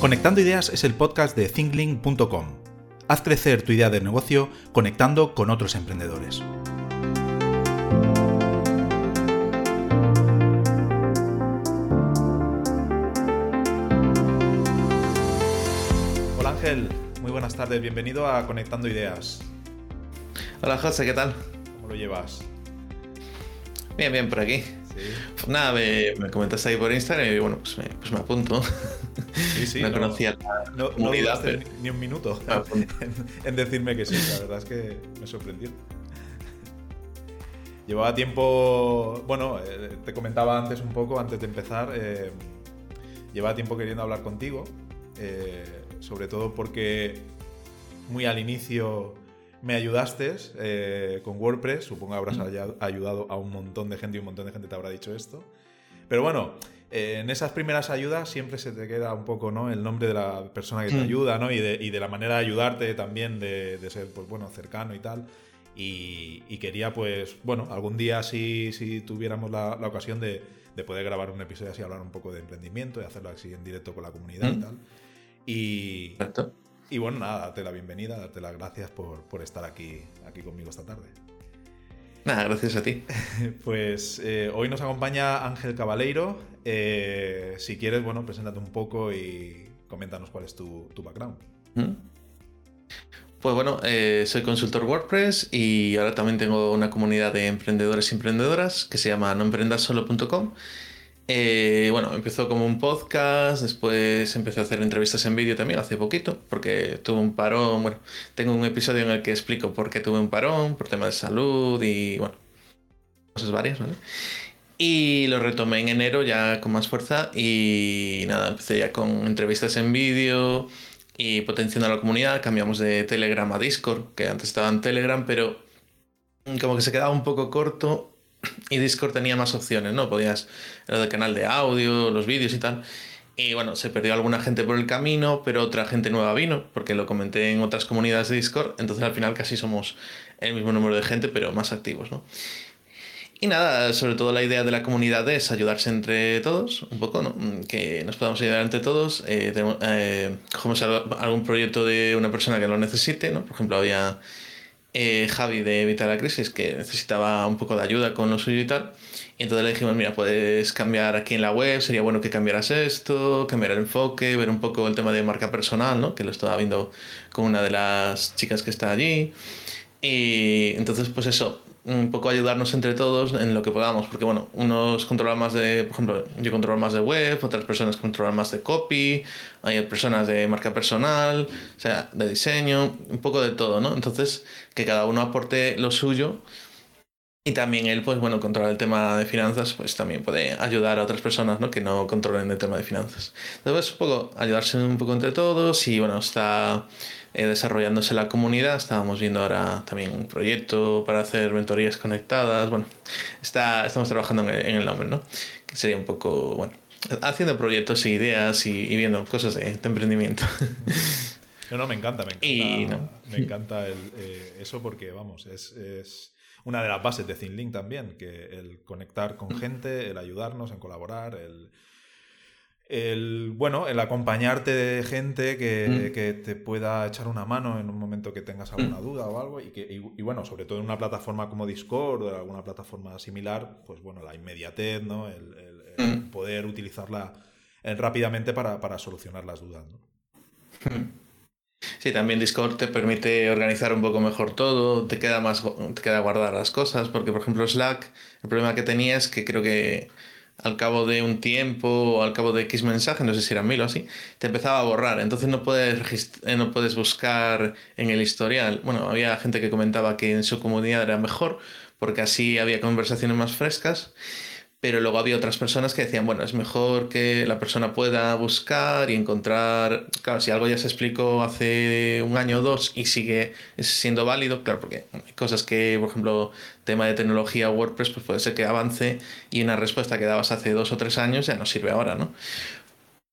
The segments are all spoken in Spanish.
Conectando Ideas es el podcast de thinklink.com. Haz crecer tu idea de negocio conectando con otros emprendedores. Hola Ángel, muy buenas tardes, bienvenido a Conectando Ideas. Hola José, ¿qué tal? ¿Cómo lo llevas? Bien, bien, por aquí. Nada, me, comentaste ahí por Instagram y bueno, pues me, pues me apunto. Sí, sí, no, conocía no, no ni un minuto en, decirme que sí, la verdad es que me sorprendió. Llevaba tiempo, bueno, eh, te comentaba antes un poco, antes de empezar, eh, llevaba tiempo queriendo hablar contigo, eh, sobre todo porque muy al inicio me ayudaste eh, con WordPress, supongo que habrás ayudado a un montón de gente y un montón de gente te habrá dicho esto. Pero bueno, eh, en esas primeras ayudas siempre se te queda un poco ¿no? el nombre de la persona que te mm. ayuda ¿no? y, de, la manera de ayudarte también, de, ser pues, bueno, cercano y tal. Y, quería, pues, bueno, algún día si, si tuviéramos la, ocasión de, poder grabar un episodio así, hablar un poco de emprendimiento y hacerlo así en directo con la comunidad y mm. tal. Y, y bueno, nada, darte la bienvenida, darte las gracias por, estar aquí, aquí conmigo esta tarde. Nada, gracias a ti. Pues eh, hoy nos acompaña Ángel Cabaleiro. Eh, si quieres, bueno, preséntate un poco y coméntanos cuál es tu, background. Mm. Pues bueno, eh, soy consultor WordPress y ahora también tengo una comunidad de emprendedores y emprendedoras que se llama noemprendasolo.com eh, bueno, empezó como un podcast, después empecé a hacer entrevistas en vídeo también hace poquito, porque tuve un parón. Bueno, tengo un episodio en el que explico por qué tuve un parón, por temas de salud y bueno, cosas varias. Y lo retomé en enero ya con más fuerza y nada, empecé ya con entrevistas en vídeo y potenciando la comunidad. Cambiamos de Telegram a Discord, que antes estaba en Telegram, pero como que se quedaba un poco corto y Discord tenía más opciones, ¿no? Podías, era del canal de audio, los vídeos y tal. Y bueno, se perdió alguna gente por el camino, pero otra gente nueva vino, porque lo comenté en otras comunidades de Discord, entonces al final casi somos el mismo número de gente, pero más activos, ¿no? Y nada, sobre todo la idea de la comunidad es ayudarse entre todos, un poco, ¿no? Que nos podamos ayudar entre todos. Eh, tenemos, eh, cogemos algún proyecto de una persona que lo necesite, ¿no? Por ejemplo, había eh, Javi de Evitar la Crisis, que necesitaba un poco de ayuda con lo suyo y tal. Y entonces le dijimos, mira, puedes cambiar aquí en la web, sería bueno que cambiaras esto, cambiar el enfoque, ver un poco el tema de marca personal, ¿no? Que lo estaba viendo con una de las chicas que está allí. Y entonces, pues eso, un poco ayudarnos entre todos en lo que podamos, porque bueno, unos controlan más de, por ejemplo, yo controlo más de web, otras personas controlan más de copy, hay personas de marca personal, o sea, de diseño, un poco de todo, ¿no? Entonces, que cada uno aporte lo suyo y también él, pues bueno, controla el tema de finanzas, pues también puede ayudar a otras personas, ¿no? Que no controlen el tema de finanzas. Entonces, un poco ayudarse un poco entre todos y bueno, está eh, desarrollándose la comunidad. Estábamos viendo ahora también un proyecto para hacer mentorías conectadas. Bueno, está, estamos trabajando en el, nombre, ¿no? Que sería un poco, bueno, haciendo proyectos e ideas y, viendo cosas de, emprendimiento. No, no, me encanta, me encanta, me encanta eh, eso porque, vamos, es, es, una de las bases de ThinLink también, que el conectar con gente, el ayudarnos en colaborar, el el, bueno, el acompañarte de gente mm. que, te pueda echar una mano en un momento que tengas alguna mm. duda o algo y, que, y, bueno, sobre todo en una plataforma como Discord o alguna plataforma similar, pues bueno, la inmediatez, ¿no? El, mm. poder utilizarla eh, rápidamente para, solucionar las dudas, Sí, también Discord te permite organizar un poco mejor todo, te queda más, te queda guardar las cosas, porque por ejemplo Slack, el problema que tenía es que creo que al cabo de un tiempo o al cabo de X mensajes, no sé si eran mil o así, te empezaba a borrar. Entonces no puedes, eh, no puedes buscar en el historial. Bueno, había gente que comentaba que en su comunidad era mejor porque así había conversaciones más frescas pero luego había otras personas que decían, bueno, es mejor que la persona pueda buscar y encontrar, claro, si algo ya se explicó hace un año o dos y sigue siendo válido, claro, porque hay cosas que, por ejemplo, tema de tecnología WordPress, pues puede ser que avance y una respuesta que dabas hace dos o tres años ya no sirve ahora, ¿no?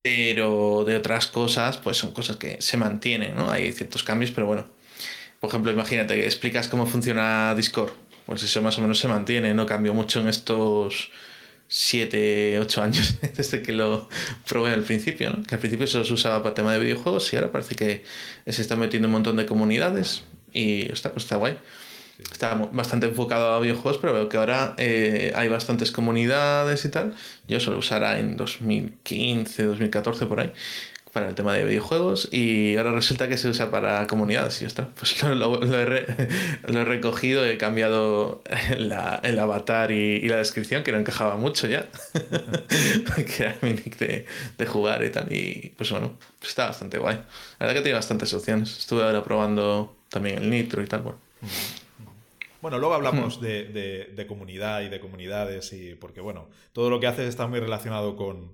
Pero de otras cosas, pues son cosas que se mantienen, ¿no? Hay ciertos cambios, pero bueno. Por ejemplo, imagínate que explicas cómo funciona Discord, pues eso más o menos se mantiene, no cambió mucho en estos 7, 8 años desde que lo probé al principio, ¿no? Que al principio solo se usaba para tema de videojuegos y ahora parece que se está metiendo un montón de comunidades y está, está guay. Está bastante enfocado a videojuegos, pero veo que ahora eh, hay bastantes comunidades y tal. Yo solo usará en 2015, 2014 por ahí para el tema de videojuegos y ahora resulta que se usa para comunidades y ya está. Pues lo, he, recogido, he cambiado el avatar y, la descripción que no encajaba mucho ya, que era mi nick de, jugar y tal. Y pues bueno, pues está bastante guay. La verdad que tiene bastantes opciones. Estuve ahora probando también el Nitro y tal. Bueno. Bueno, luego hablamos de, de, comunidad y de comunidades, y porque bueno, todo lo que haces está muy relacionado con,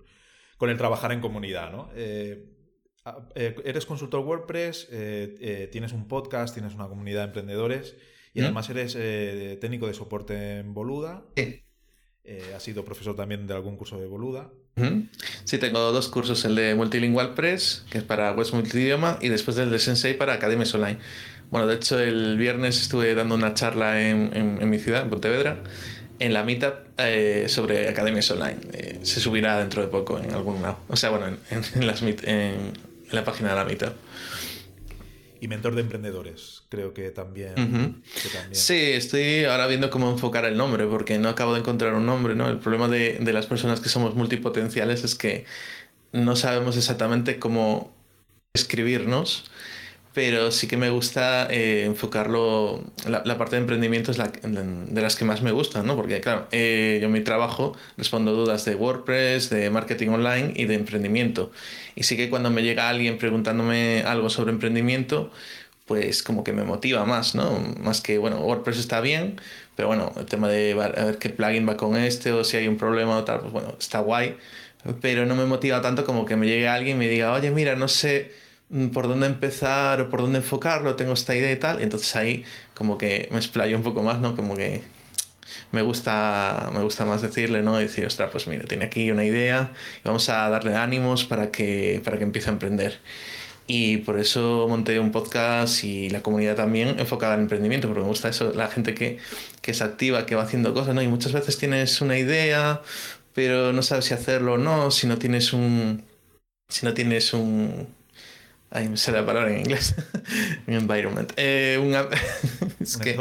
con el trabajar en comunidad, ¿no? Eh, eres consultor WordPress, eh, tienes un podcast, tienes una comunidad de emprendedores y ¿Mm? además eres técnico de soporte en Boluda. Sí. has sido profesor también de algún curso de Boluda. ¿Mm? Sí, tengo dos cursos, el de Multilingual Press, que es para webs multidioma, y después el de Sensei para Academias Online. Bueno, de hecho el viernes estuve dando una charla en, en mi ciudad, en Pontevedra, en la Meetup eh, sobre academias online. Eh, se subirá dentro de poco en algún lado. O sea, bueno, en, las en, la página de la Meetup. Y mentor de emprendedores, creo que también, Sí, estoy ahora viendo cómo enfocar el nombre, porque no acabo de encontrar un nombre, ¿no? El problema de, de las personas que somos multipotenciales es que no sabemos exactamente cómo escribirnos pero sí que me gusta eh, enfocarlo, la, parte de emprendimiento es la, de las que más me gustan, ¿no? Porque claro, eh, yo en mi trabajo respondo dudas de WordPress, de marketing online y de emprendimiento. Y sí que cuando me llega alguien preguntándome algo sobre emprendimiento, pues como que me motiva más, ¿no? Más que, bueno, WordPress está bien, pero bueno, el tema de a ver qué plugin va con este o si hay un problema o tal, pues bueno, está guay, pero no me motiva tanto como que me llegue alguien y me diga, oye, mira, no sé por dónde empezar o por dónde enfocarlo, tengo esta idea y tal. Y entonces ahí como que me explayo un poco más, ¿no? Como que me gusta, me gusta más decirle, ¿no? decir, ostras, pues mira, tiene aquí una idea y vamos a darle ánimos para que, para que empiece a emprender. Y por eso monté un podcast y la comunidad también enfocada al emprendimiento, porque me gusta eso, la gente que, que es activa, que va haciendo cosas, ¿no? Y muchas veces tienes una idea, pero no sabes si hacerlo o no, si no tienes un... Si no tienes un, Ay, me sale la palabra en inglés. un environment. Eh, un, es que,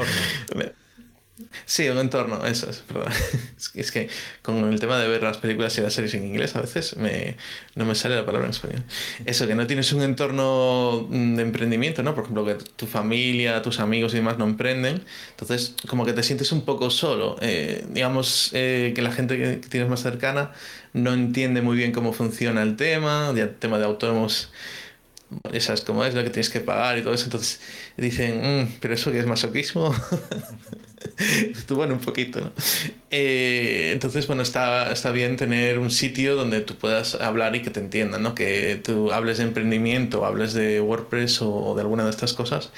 Sí, un entorno, eso es, perdón. Es que, con el tema de ver las películas y las series en inglés a veces me, no me sale la palabra en español. Eso, que no tienes un entorno mm, de emprendimiento, ¿no? Por ejemplo, que tu familia, tus amigos y demás no emprenden. Entonces, como que te sientes un poco solo. Eh, digamos eh, que la gente que tienes más cercana no entiende muy bien cómo funciona el tema, el tema de autónomos esas como es lo que tienes que pagar y todo eso. Entonces dicen, mm, pero eso que es masoquismo. bueno, un poquito, ¿no? Eh, entonces, bueno, está, está bien tener un sitio donde tú puedas hablar y que te entiendan, ¿no? Que tú hables de emprendimiento, hables de WordPress o de alguna de estas cosas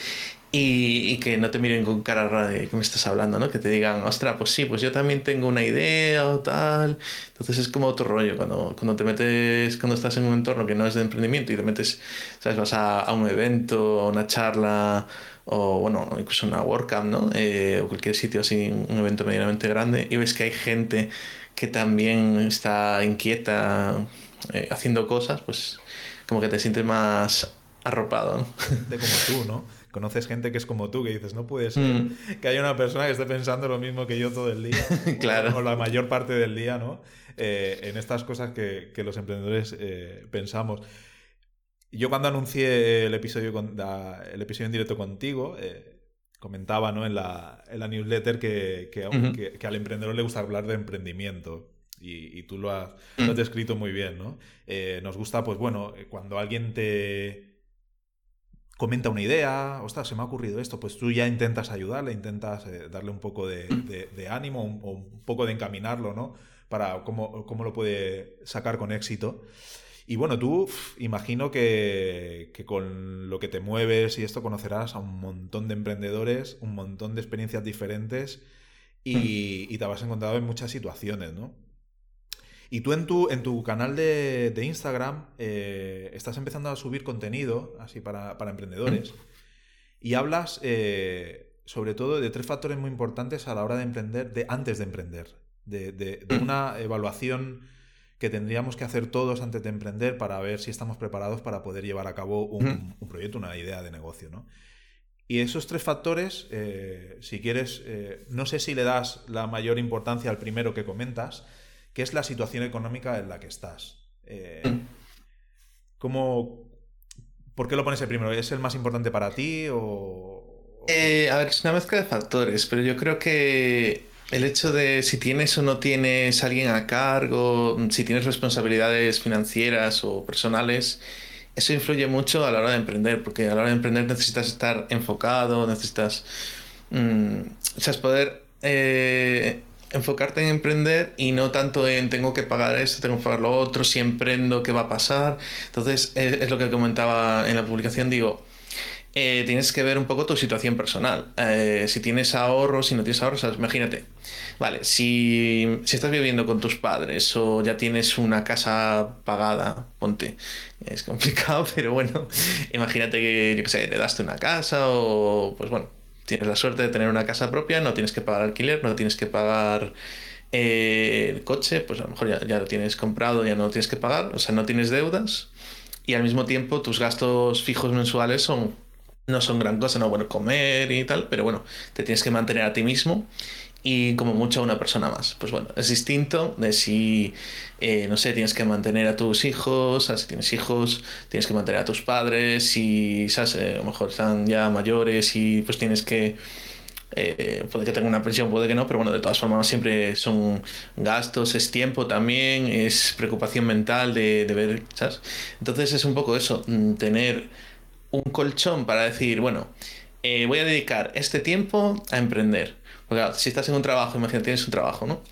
y, que no te miren con cara rara de que me estás hablando, ¿no? Que te digan, ostras, pues sí, pues yo también tengo una idea o tal. Entonces es como otro rollo cuando, cuando te metes, cuando estás en un entorno que no es de emprendimiento y te metes, ¿sabes? Vas a, a un evento, a una charla o, bueno, incluso una WordCamp, ¿no? Eh, o cualquier sitio así, un evento medianamente grande y ves que hay gente que también está inquieta eh, haciendo cosas, pues como que te sientes más arropado, ¿no? De como tú, ¿no? Conoces gente que es como tú, que dices, no puede ser mm. que haya una persona que esté pensando lo mismo que yo todo el día, claro. o, la mayor parte del día, ¿no? Eh, en estas cosas que, los emprendedores eh, pensamos. Yo cuando anuncié el episodio, con, el episodio en directo contigo, eh, comentaba ¿no? en, la, en la newsletter que, que, al emprendedor le gusta hablar de emprendimiento. Y, tú lo has, lo has, mm. descrito muy bien, ¿no? nos gusta, pues bueno, cuando alguien te, comenta una idea, ostras, se me ha ocurrido esto, pues tú ya intentas ayudarle, intentas eh, darle un poco de, ánimo o un, poco de encaminarlo, ¿no? Para cómo, cómo, lo puede sacar con éxito. Y bueno, tú imagino que, con lo que te mueves y esto conocerás a un montón de emprendedores, un montón de experiencias diferentes y, y te habrás encontrado en muchas situaciones, ¿no? Y tú en tu, en tu canal de, Instagram eh, estás empezando a subir contenido así para, emprendedores y hablas eh, sobre todo de tres factores muy importantes a la hora de emprender, de antes de emprender. de, una evaluación que tendríamos que hacer todos antes de emprender para ver si estamos preparados para poder llevar a cabo un, proyecto, una idea de negocio. ¿no? Y esos tres factores, eh, si quieres, eh, no sé si le das la mayor importancia al primero que comentas, que es la situación económica en la que estás. Eh, ¿cómo, ¿Por qué lo pones el primero? ¿Es el más importante para ti o...? a ver, es una mezcla de factores, pero yo creo que el hecho de si tienes o no tienes alguien a cargo, si tienes responsabilidades financieras o personales, eso influye mucho a la hora de emprender, porque a la hora de emprender necesitas estar enfocado, necesitas, mm, o sea, poder eh, enfocarte en emprender y no tanto en tengo que pagar esto, tengo que pagar lo otro, si emprendo, ¿qué va a pasar? Entonces, es lo que comentaba en la publicación, digo, eh, tienes que ver un poco tu situación personal. Eh, si tienes ahorros, si no tienes ahorros, imagínate. Vale, si, si, estás viviendo con tus padres o ya tienes una casa pagada, ponte. Es complicado, pero bueno, imagínate que, yo qué sé, le daste una casa o, pues bueno, tienes la suerte de tener una casa propia, no tienes que pagar alquiler, no tienes que pagar eh, el coche, pues a lo mejor ya, ya lo tienes comprado, ya no lo tienes que pagar, o sea, no tienes deudas y al mismo tiempo tus gastos fijos mensuales son no son gran cosa, no, bueno, comer y tal, pero bueno, te tienes que mantener a ti mismo y como mucho una persona más. Pues bueno, es distinto de si, eh, no sé, tienes que mantener a tus hijos, si tienes hijos, tienes que mantener a tus padres, si, ¿sabes? Eh, a lo mejor están ya mayores y pues tienes que... Eh, puede que tenga una pensión, puede que no, pero bueno, de todas formas siempre son gastos, es tiempo también, es preocupación mental de, de ver, ¿sabes? Entonces es un poco eso, mm, tener un colchón para decir, bueno, voy a dedicar este tiempo a emprender. Porque si estás en un trabajo, imagínate, tienes un trabajo, ¿no?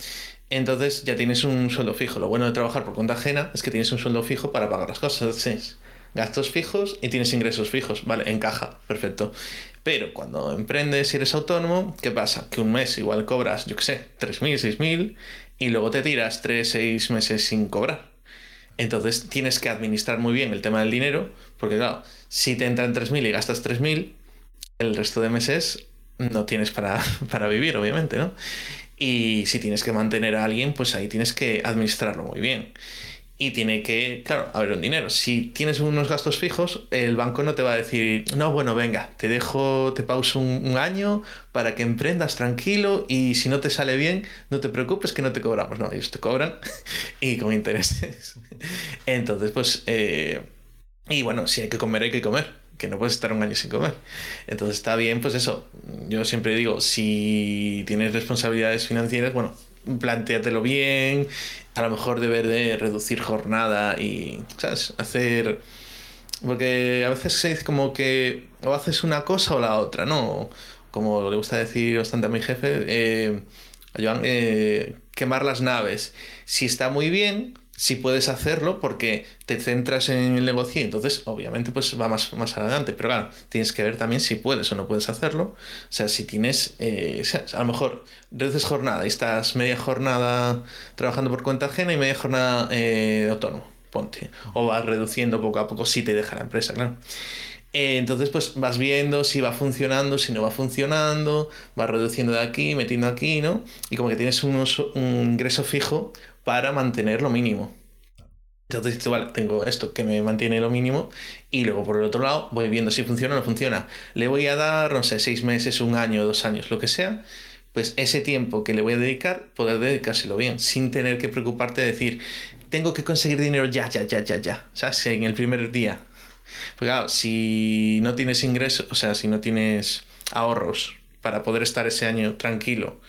Entonces ya tienes un sueldo fijo. Lo bueno de trabajar por cuenta ajena es que tienes un sueldo fijo para pagar las cosas. Entonces, gastos fijos y tienes ingresos fijos. Vale, encaja, perfecto. Pero cuando emprendes y eres autónomo, ¿qué pasa? Que un mes igual cobras, yo qué sé, 3.000, 6.000 y luego te tiras 3, 6 meses sin cobrar. Entonces tienes que administrar muy bien el tema del dinero, porque claro, si te entran 3.000 y gastas 3.000, el resto de meses no tienes para, para vivir, obviamente, ¿no? Y si tienes que mantener a alguien, pues ahí tienes que administrarlo muy bien. Y tiene que, claro, haber un dinero. Si tienes unos gastos fijos, el banco no te va a decir, no, bueno, venga, te dejo, te pauso un, año para que emprendas tranquilo y si no te sale bien, no te preocupes que no te cobramos. No, ellos te cobran y con intereses. Entonces, pues, eh, y bueno, si hay que comer, hay que comer, que no puedes estar un año sin comer. Entonces está bien, pues eso. Yo siempre digo, si tienes responsabilidades financieras, bueno, planteatelo bien, a lo mejor deber de reducir jornada y. Hacer... Porque a veces se dice como que o haces una cosa o la otra, ¿no? Como le gusta decir bastante a mi jefe, eh, eh quemar las naves. Si está muy bien, si puedes hacerlo porque te centras en el negocio entonces obviamente pues va más, más adelante. Pero claro, tienes que ver también si puedes o no puedes hacerlo. O sea, si tienes, eh, a lo mejor reduces jornada y estás media jornada trabajando por cuenta ajena y media jornada eh, autónomo, ponte. O vas reduciendo poco a poco si te deja la empresa, claro. Eh, entonces, pues vas viendo si va funcionando, si no va funcionando, vas reduciendo de aquí, metiendo aquí, ¿no? Y como que tienes un ingreso fijo para mantener lo mínimo. Entonces vale, tengo esto que me mantiene lo mínimo y luego por el otro lado voy viendo si funciona o no funciona. Le voy a dar, no sé, seis meses, un año, dos años, lo que sea. Pues ese tiempo que le voy a dedicar, poder dedicárselo bien, sin tener que preocuparte de decir, tengo que conseguir dinero ya, ya, ya, ya, ya. O sea, en el primer día. Porque claro, si no tienes ingresos, o sea, si no tienes ahorros para poder estar ese año tranquilo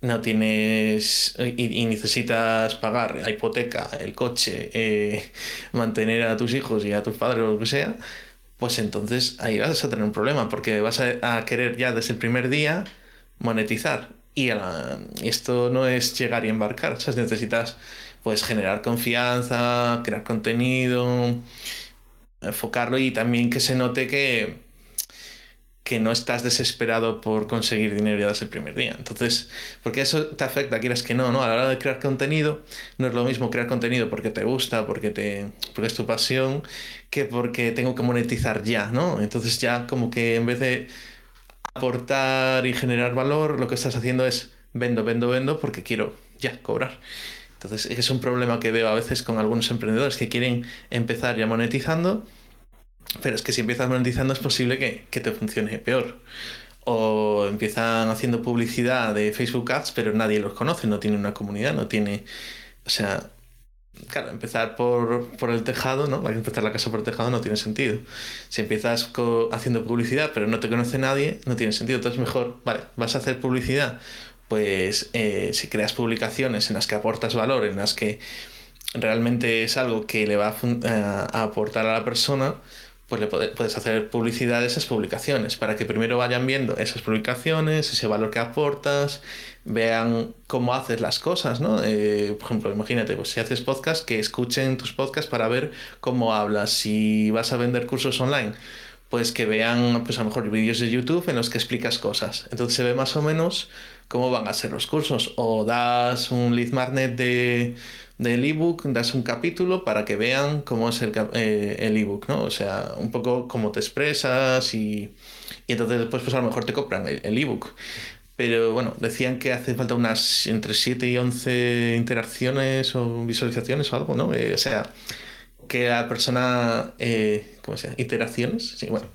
no tienes y, necesitas pagar la hipoteca, el coche, eh, mantener a tus hijos y a tus padres o lo que sea, pues entonces ahí vas a tener un problema porque vas a, querer ya desde el primer día monetizar. Y esto no es llegar y embarcar, o necesitas pues generar confianza, crear contenido, enfocarlo y también que se note que, que no estás desesperado por conseguir dinero ya desde el primer día. Entonces, porque eso te afecta, quieras que no, ¿no? A la hora de crear contenido, no es lo mismo crear contenido porque te gusta, porque, te, porque es tu pasión, que porque tengo que monetizar ya, ¿no? Entonces ya como que en vez de aportar y generar valor, lo que estás haciendo es vendo, vendo, vendo porque quiero ya cobrar. Entonces es un problema que veo a veces con algunos emprendedores que quieren empezar ya monetizando, pero es que si empiezas monetizando es posible que, que te funcione peor o empiezan haciendo publicidad de Facebook Ads, pero nadie los conoce, no tiene una comunidad, no tiene. O sea, claro, empezar por, por el tejado, ¿no? Hay que empezar la casa por el tejado no tiene sentido. Si empiezas haciendo publicidad, pero no te conoce nadie, no tiene sentido. Entonces, mejor, vale, vas a hacer publicidad. Pues eh, si creas publicaciones en las que aportas valor, en las que realmente es algo que le va a aportar a la persona, pues le puedes hacer publicidad de esas publicaciones para que primero vayan viendo esas publicaciones, ese valor que aportas, vean cómo haces las cosas, ¿no? Eh, por ejemplo, imagínate, pues si haces podcast, que escuchen tus podcasts para ver cómo hablas. Si vas a vender cursos online, pues que vean, pues a lo mejor vídeos de YouTube en los que explicas cosas. Entonces se ve más o menos cómo van a ser los cursos. O das un lead magnet de del ebook, das un capítulo para que vean cómo es el, eh, el ebook, ¿no? O sea, un poco cómo te expresas y, y entonces después pues a lo mejor te compran el, ebook. Pero bueno, decían que hace falta unas entre 7 y 11 interacciones o visualizaciones o algo, ¿no? Eh, o sea, que la persona, eh, ¿cómo se llama? Interacciones, sí, bueno.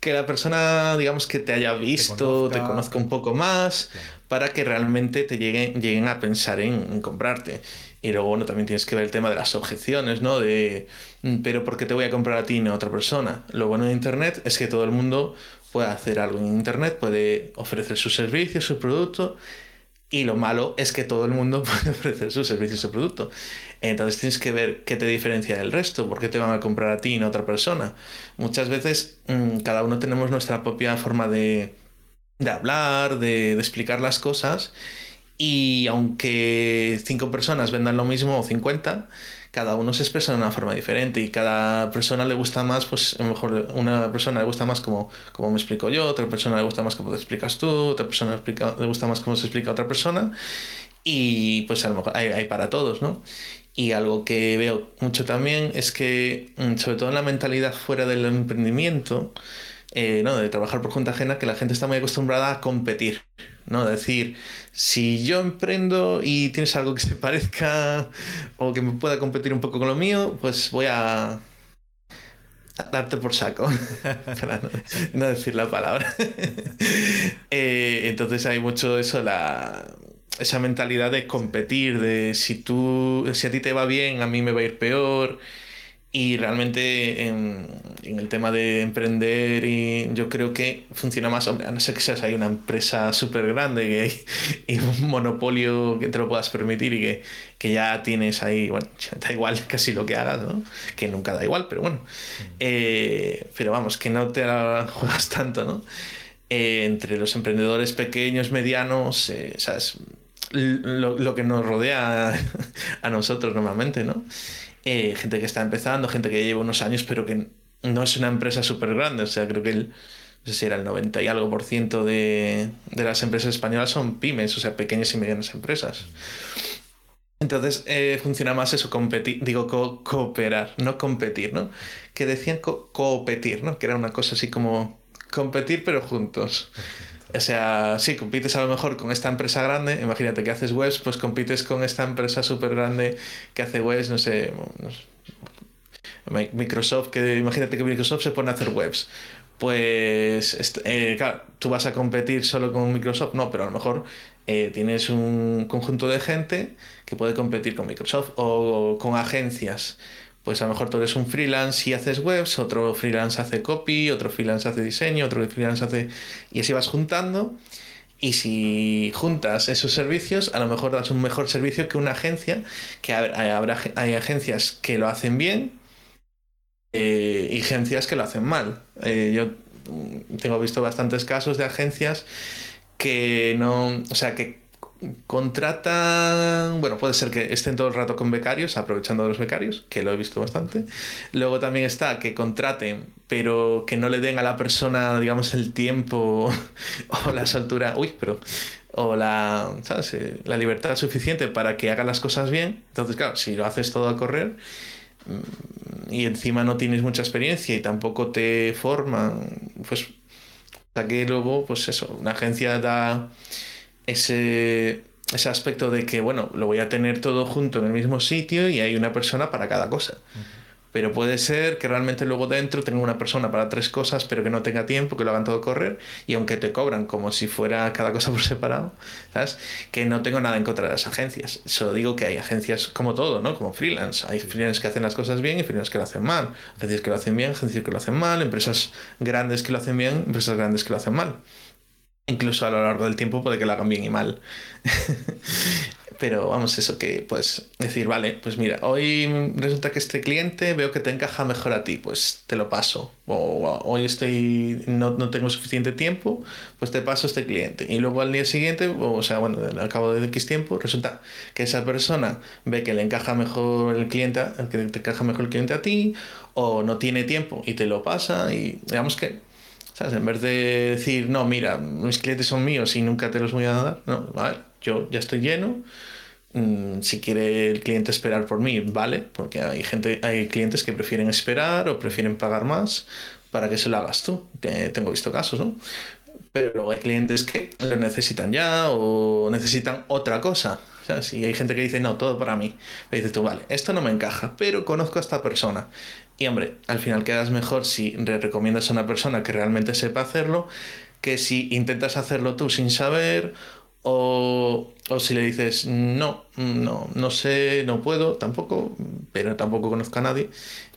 Que la persona, digamos, que te haya visto, te, conozca un poco más, para que realmente te lleguen, lleguen a pensar en, en comprarte. Y luego, bueno, también tienes que ver el tema de las objeciones, ¿no? De, mm, pero ¿por qué te voy a comprar a ti y no a otra persona? Lo bueno de Internet es que todo el mundo puede hacer algo en Internet, puede ofrecer sus servicios, su producto, y lo malo es que todo el mundo puede ofrecer sus servicios, su producto. Entonces tienes que ver qué te diferencia del resto, por qué te van a comprar a ti y no a otra persona. Muchas veces mm, cada uno tenemos nuestra propia forma de, de hablar, de explicar las cosas y aunque cinco personas vendan lo mismo o 50, cada uno se expresa de una forma diferente y cada persona le gusta más, pues a lo mejor una persona le gusta más como, como me explico yo, otra persona le gusta más como te explicas tú, otra persona le gusta más como se explica otra persona y pues a lo mejor hay, hay para todos, ¿no? Y algo que veo mucho también es que, mm, sobre todo en la mentalidad fuera del emprendimiento, eh, ¿no? de trabajar por cuenta ajena, que la gente está muy acostumbrada a competir. ¿no? Decir, si yo emprendo y tienes algo que se parezca o que me pueda competir un poco con lo mío, pues voy a, darte por saco, para no, decir la palabra. Eh, entonces hay mucho eso, la, esa mentalidad de competir, de si tú, si a ti te va bien, a mí me va a ir peor. Y realmente en, el tema de emprender, y yo creo que funciona más, hombre, a no ser que seas ahí una empresa súper grande y un monopolio que te lo puedas permitir y que, que, ya tienes ahí, bueno, da igual casi lo que hagas, ¿no? Que nunca da igual, pero bueno. Eh, pero vamos, que no te juegas tanto, ¿no? Eh, entre los emprendedores pequeños, medianos, eh, ¿sabes? Lo, lo, que nos rodea a nosotros normalmente, ¿no? Eh, gente que está empezando, gente que lleva unos años, pero que no es una empresa súper grande. O sea, creo que el, no sé si era el 90 y algo por ciento de, de las empresas españolas son pymes, o sea, pequeñas y medianas empresas. Entonces eh, funciona más eso, competir, digo, cooperar, no competir, ¿no? Que decían competir, ¿no? Que era una cosa así como competir pero juntos. O sea, sí, compites a lo mejor con esta empresa grande, imagínate que haces webs, pues compites con esta empresa súper grande que hace webs, no sé, Microsoft, que imagínate que Microsoft se pone a hacer webs. Pues, eh, claro, tú vas a competir solo con Microsoft, no, pero a lo mejor eh, tienes un conjunto de gente que puede competir con Microsoft o con agencias pues a lo mejor tú eres un freelance y haces webs, otro freelance hace copy, otro freelance hace diseño, otro freelance hace... Y así vas juntando. Y si juntas esos servicios, a lo mejor das un mejor servicio que una agencia, que habrá, hay agencias que lo hacen bien eh, y agencias que lo hacen mal. Eh, yo tengo visto bastantes casos de agencias que no, o sea, que contratan, bueno, puede ser que estén todo el rato con becarios, aprovechando de los becarios, que lo he visto bastante. Luego también está que contraten, pero que no le den a la persona, digamos, el tiempo o la soltura, uy, pero o la, ¿sabes? Eh, la libertad suficiente para que haga las cosas bien. Entonces, claro, si lo haces todo a correr mm, y encima no tienes mucha experiencia y tampoco te forman, pues, que luego, pues eso, una agencia da ese, ese aspecto de que, bueno, lo voy a tener todo junto en el mismo sitio y hay una persona para cada cosa. Pero puede ser que realmente luego dentro tenga una persona para tres cosas, pero que no tenga tiempo, que lo hagan todo correr, y aunque te cobran como si fuera cada cosa por separado, ¿sabes? Que no tengo nada en contra de las agencias. Solo digo que hay agencias como todo, ¿no? Como freelance. Hay freelance que hacen las cosas bien y freelance que lo hacen mal. Agencias que lo hacen bien, agencias que lo hacen mal, empresas grandes que lo hacen bien, empresas grandes que lo hacen mal. Incluso a lo largo del tiempo puede que lo hagan bien y mal. Pero vamos, eso que, pues, decir, vale, pues mira, hoy resulta que este cliente veo que te encaja mejor a ti, pues te lo paso. O hoy estoy, no, no tengo suficiente tiempo, pues te paso este cliente. Y luego al día siguiente, o sea, bueno, al cabo de X tiempo, resulta que esa persona ve que le encaja mejor el cliente, que te encaja mejor el cliente a ti, o no tiene tiempo y te lo pasa, y digamos que ¿sabes? En vez de decir, no, mira, mis clientes son míos y nunca te los voy a dar, no, a ver, yo ya estoy lleno, Mm, si quiere el cliente esperar por mí, vale, porque hay gente, hay clientes que prefieren esperar o prefieren pagar más para que se lo hagas tú. Tengo visto casos, ¿no? Pero hay clientes que lo necesitan ya o necesitan otra cosa. O sea, si hay gente que dice, no, todo para mí, le dices tú, vale, esto no me encaja, pero conozco a esta persona. Y hombre, al final quedas mejor si le recomiendas a una persona que realmente sepa hacerlo que si intentas hacerlo tú sin saber o, o, si le dices, no, no, no sé, no puedo, tampoco, pero tampoco conozco a nadie.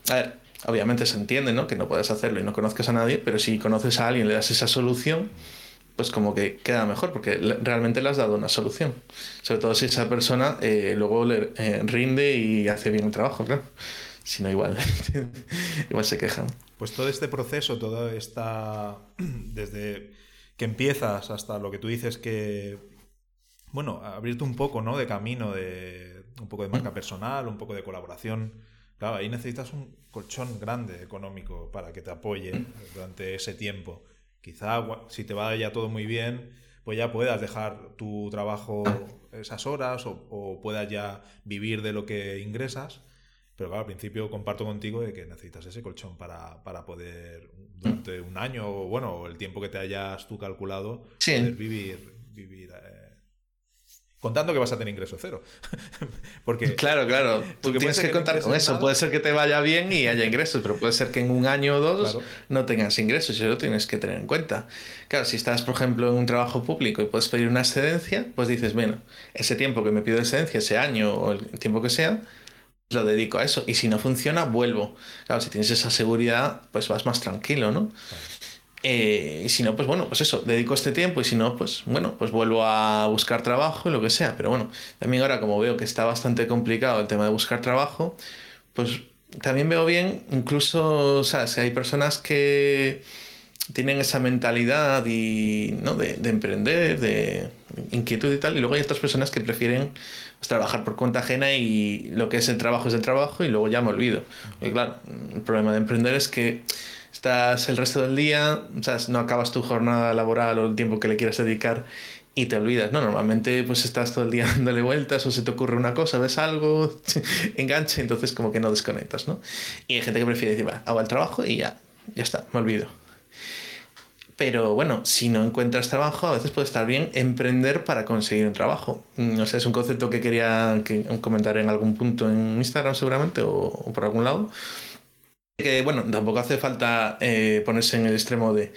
A ver, obviamente se entiende, ¿no? Que no puedes hacerlo y no conozcas a nadie, pero si conoces a alguien, le das esa solución, pues como que queda mejor, porque realmente le has dado una solución. Sobre todo si esa persona eh, luego le eh, rinde y hace bien el trabajo, claro. Si no, igual, igual se quejan. Pues todo este proceso, toda esta. desde que empiezas hasta lo que tú dices que bueno, abrirte un poco, ¿no? De camino, de un poco de marca personal, un poco de colaboración. Claro, ahí necesitas un colchón grande económico para que te apoye durante ese tiempo. Quizá si te va ya todo muy bien, pues ya puedas dejar tu trabajo esas horas o, puedas ya vivir de lo que ingresas. Pero claro, al principio comparto contigo de que necesitas ese colchón para, poder, durante un año o bueno, el tiempo que te hayas tú calculado, poder vivir, vivir eh, contando que vas a tener ingreso cero. porque Claro, claro. Tú tienes que, contar con eso. Puede ser que te vaya bien y haya ingresos, pero puede ser que en un año o dos no tengas ingresos eso lo tienes que tener en cuenta. Claro, si estás, por ejemplo, en un trabajo público y puedes pedir una excedencia, pues dices, bueno, ese tiempo que me pido excedencia, ese año o el tiempo que sea, lo dedico a eso. Y si no funciona, vuelvo. Claro, si tienes esa seguridad, pues vas más tranquilo, ¿no? Eh, y si no, pues bueno, pues eso, dedico este tiempo y si no, pues bueno, pues vuelvo a buscar trabajo y lo que sea. Pero bueno, también ahora como veo que está bastante complicado el tema de buscar trabajo, pues también veo bien, incluso, ¿sabes? Hay personas que tienen esa mentalidad y, ¿no? de, emprender, de inquietud y tal, y luego hay otras personas que prefieren pues, trabajar por cuenta ajena y lo que es el trabajo es el trabajo y luego ya me olvido. Y claro, el problema de emprender es que estás el resto del día, no acabas tu jornada laboral o el tiempo que le quieras dedicar y te olvidas, ¿no? Normalmente pues estás todo el día dándole vueltas o se te ocurre una cosa, ves algo, enganche, entonces como que no desconectas, ¿no? Y hay gente que prefiere decir, va, hago el trabajo y ya, ya está, me olvido. Pero bueno, si no encuentras trabajo, a veces puede estar bien emprender para conseguir un trabajo. Mm, sé, es un concepto que quería comentar en algún punto en Instagram seguramente o por algún lado que, bueno, tampoco hace falta eh, ponerse en el extremo de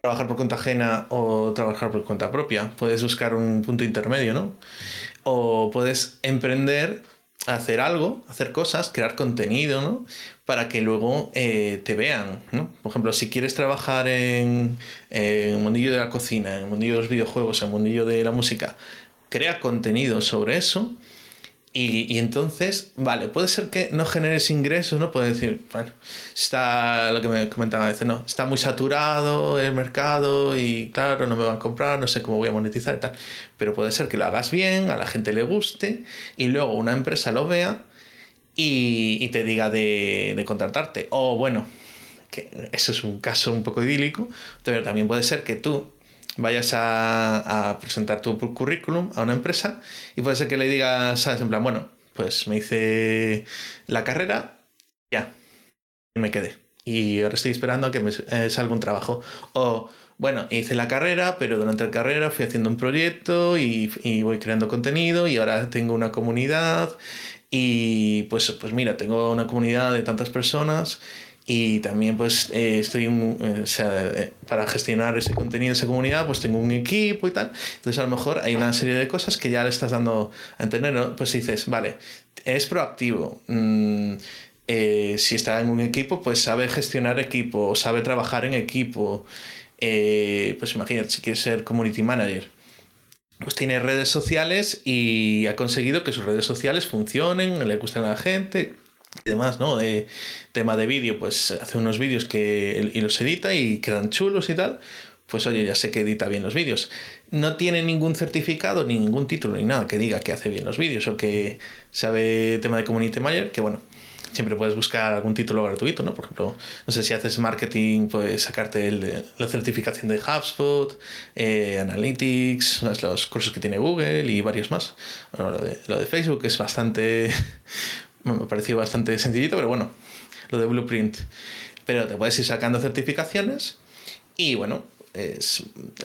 trabajar por cuenta ajena o trabajar por cuenta propia. Puedes buscar un punto intermedio, ¿no? O puedes emprender, hacer algo, hacer cosas, crear contenido, ¿no? Para que luego eh, te vean, ¿no? Por ejemplo, si quieres trabajar en, en, el mundillo de la cocina, en el mundillo de los videojuegos, en el mundillo de la música, crea contenido sobre eso y, entonces, vale, puede ser que no generes ingresos, ¿no? Puede decir, bueno, está lo que me comentaba a veces, no, está muy saturado el mercado y claro, no me van a comprar, no sé cómo voy a monetizar y tal. Pero puede ser que lo hagas bien, a la gente le guste y luego una empresa lo vea y, te diga de, de, contratarte. O bueno, que eso es un caso un poco idílico, pero también puede ser que tú vayas a, presentar tu currículum a una empresa y puede ser que le digas, ¿sabes? En plan, bueno, pues me hice la carrera, ya, y me quedé. Y ahora estoy esperando a que me eh, salga un trabajo. O bueno, hice la carrera, pero durante la carrera fui haciendo un proyecto y, y voy creando contenido y ahora tengo una comunidad y pues, pues mira, tengo una comunidad de tantas personas y también pues eh, estoy eh, eh, para gestionar ese contenido, esa comunidad, pues tengo un equipo y tal. Entonces a lo mejor hay una serie de cosas que ya le estás dando a entender, ¿no? Pues dices, vale, es proactivo. Mm, si está en un equipo, pues sabe gestionar equipo, sabe trabajar en equipo. pues imagínate, si quieres ser community manager, pues tiene redes sociales y ha conseguido que sus redes sociales funcionen, le gusten a la gente demás, ¿no? De tema de vídeo, pues hace unos vídeos que y los edita y quedan chulos y tal. Pues oye, ya sé que edita bien los vídeos. No tiene ningún certificado, ni ningún título, ni nada que diga que hace bien los vídeos o que sabe tema de community manager, que bueno, siempre puedes buscar algún título gratuito, ¿no? Por ejemplo, no sé si haces marketing, puedes sacarte el, la certificación de HubSpot, eh, Analytics, los cursos que tiene Google y varios más. lo, de, lo de Facebook es bastante, me ha parecido bastante sencillito, pero bueno, lo de Blueprint. Pero te puedes ir sacando certificaciones y bueno,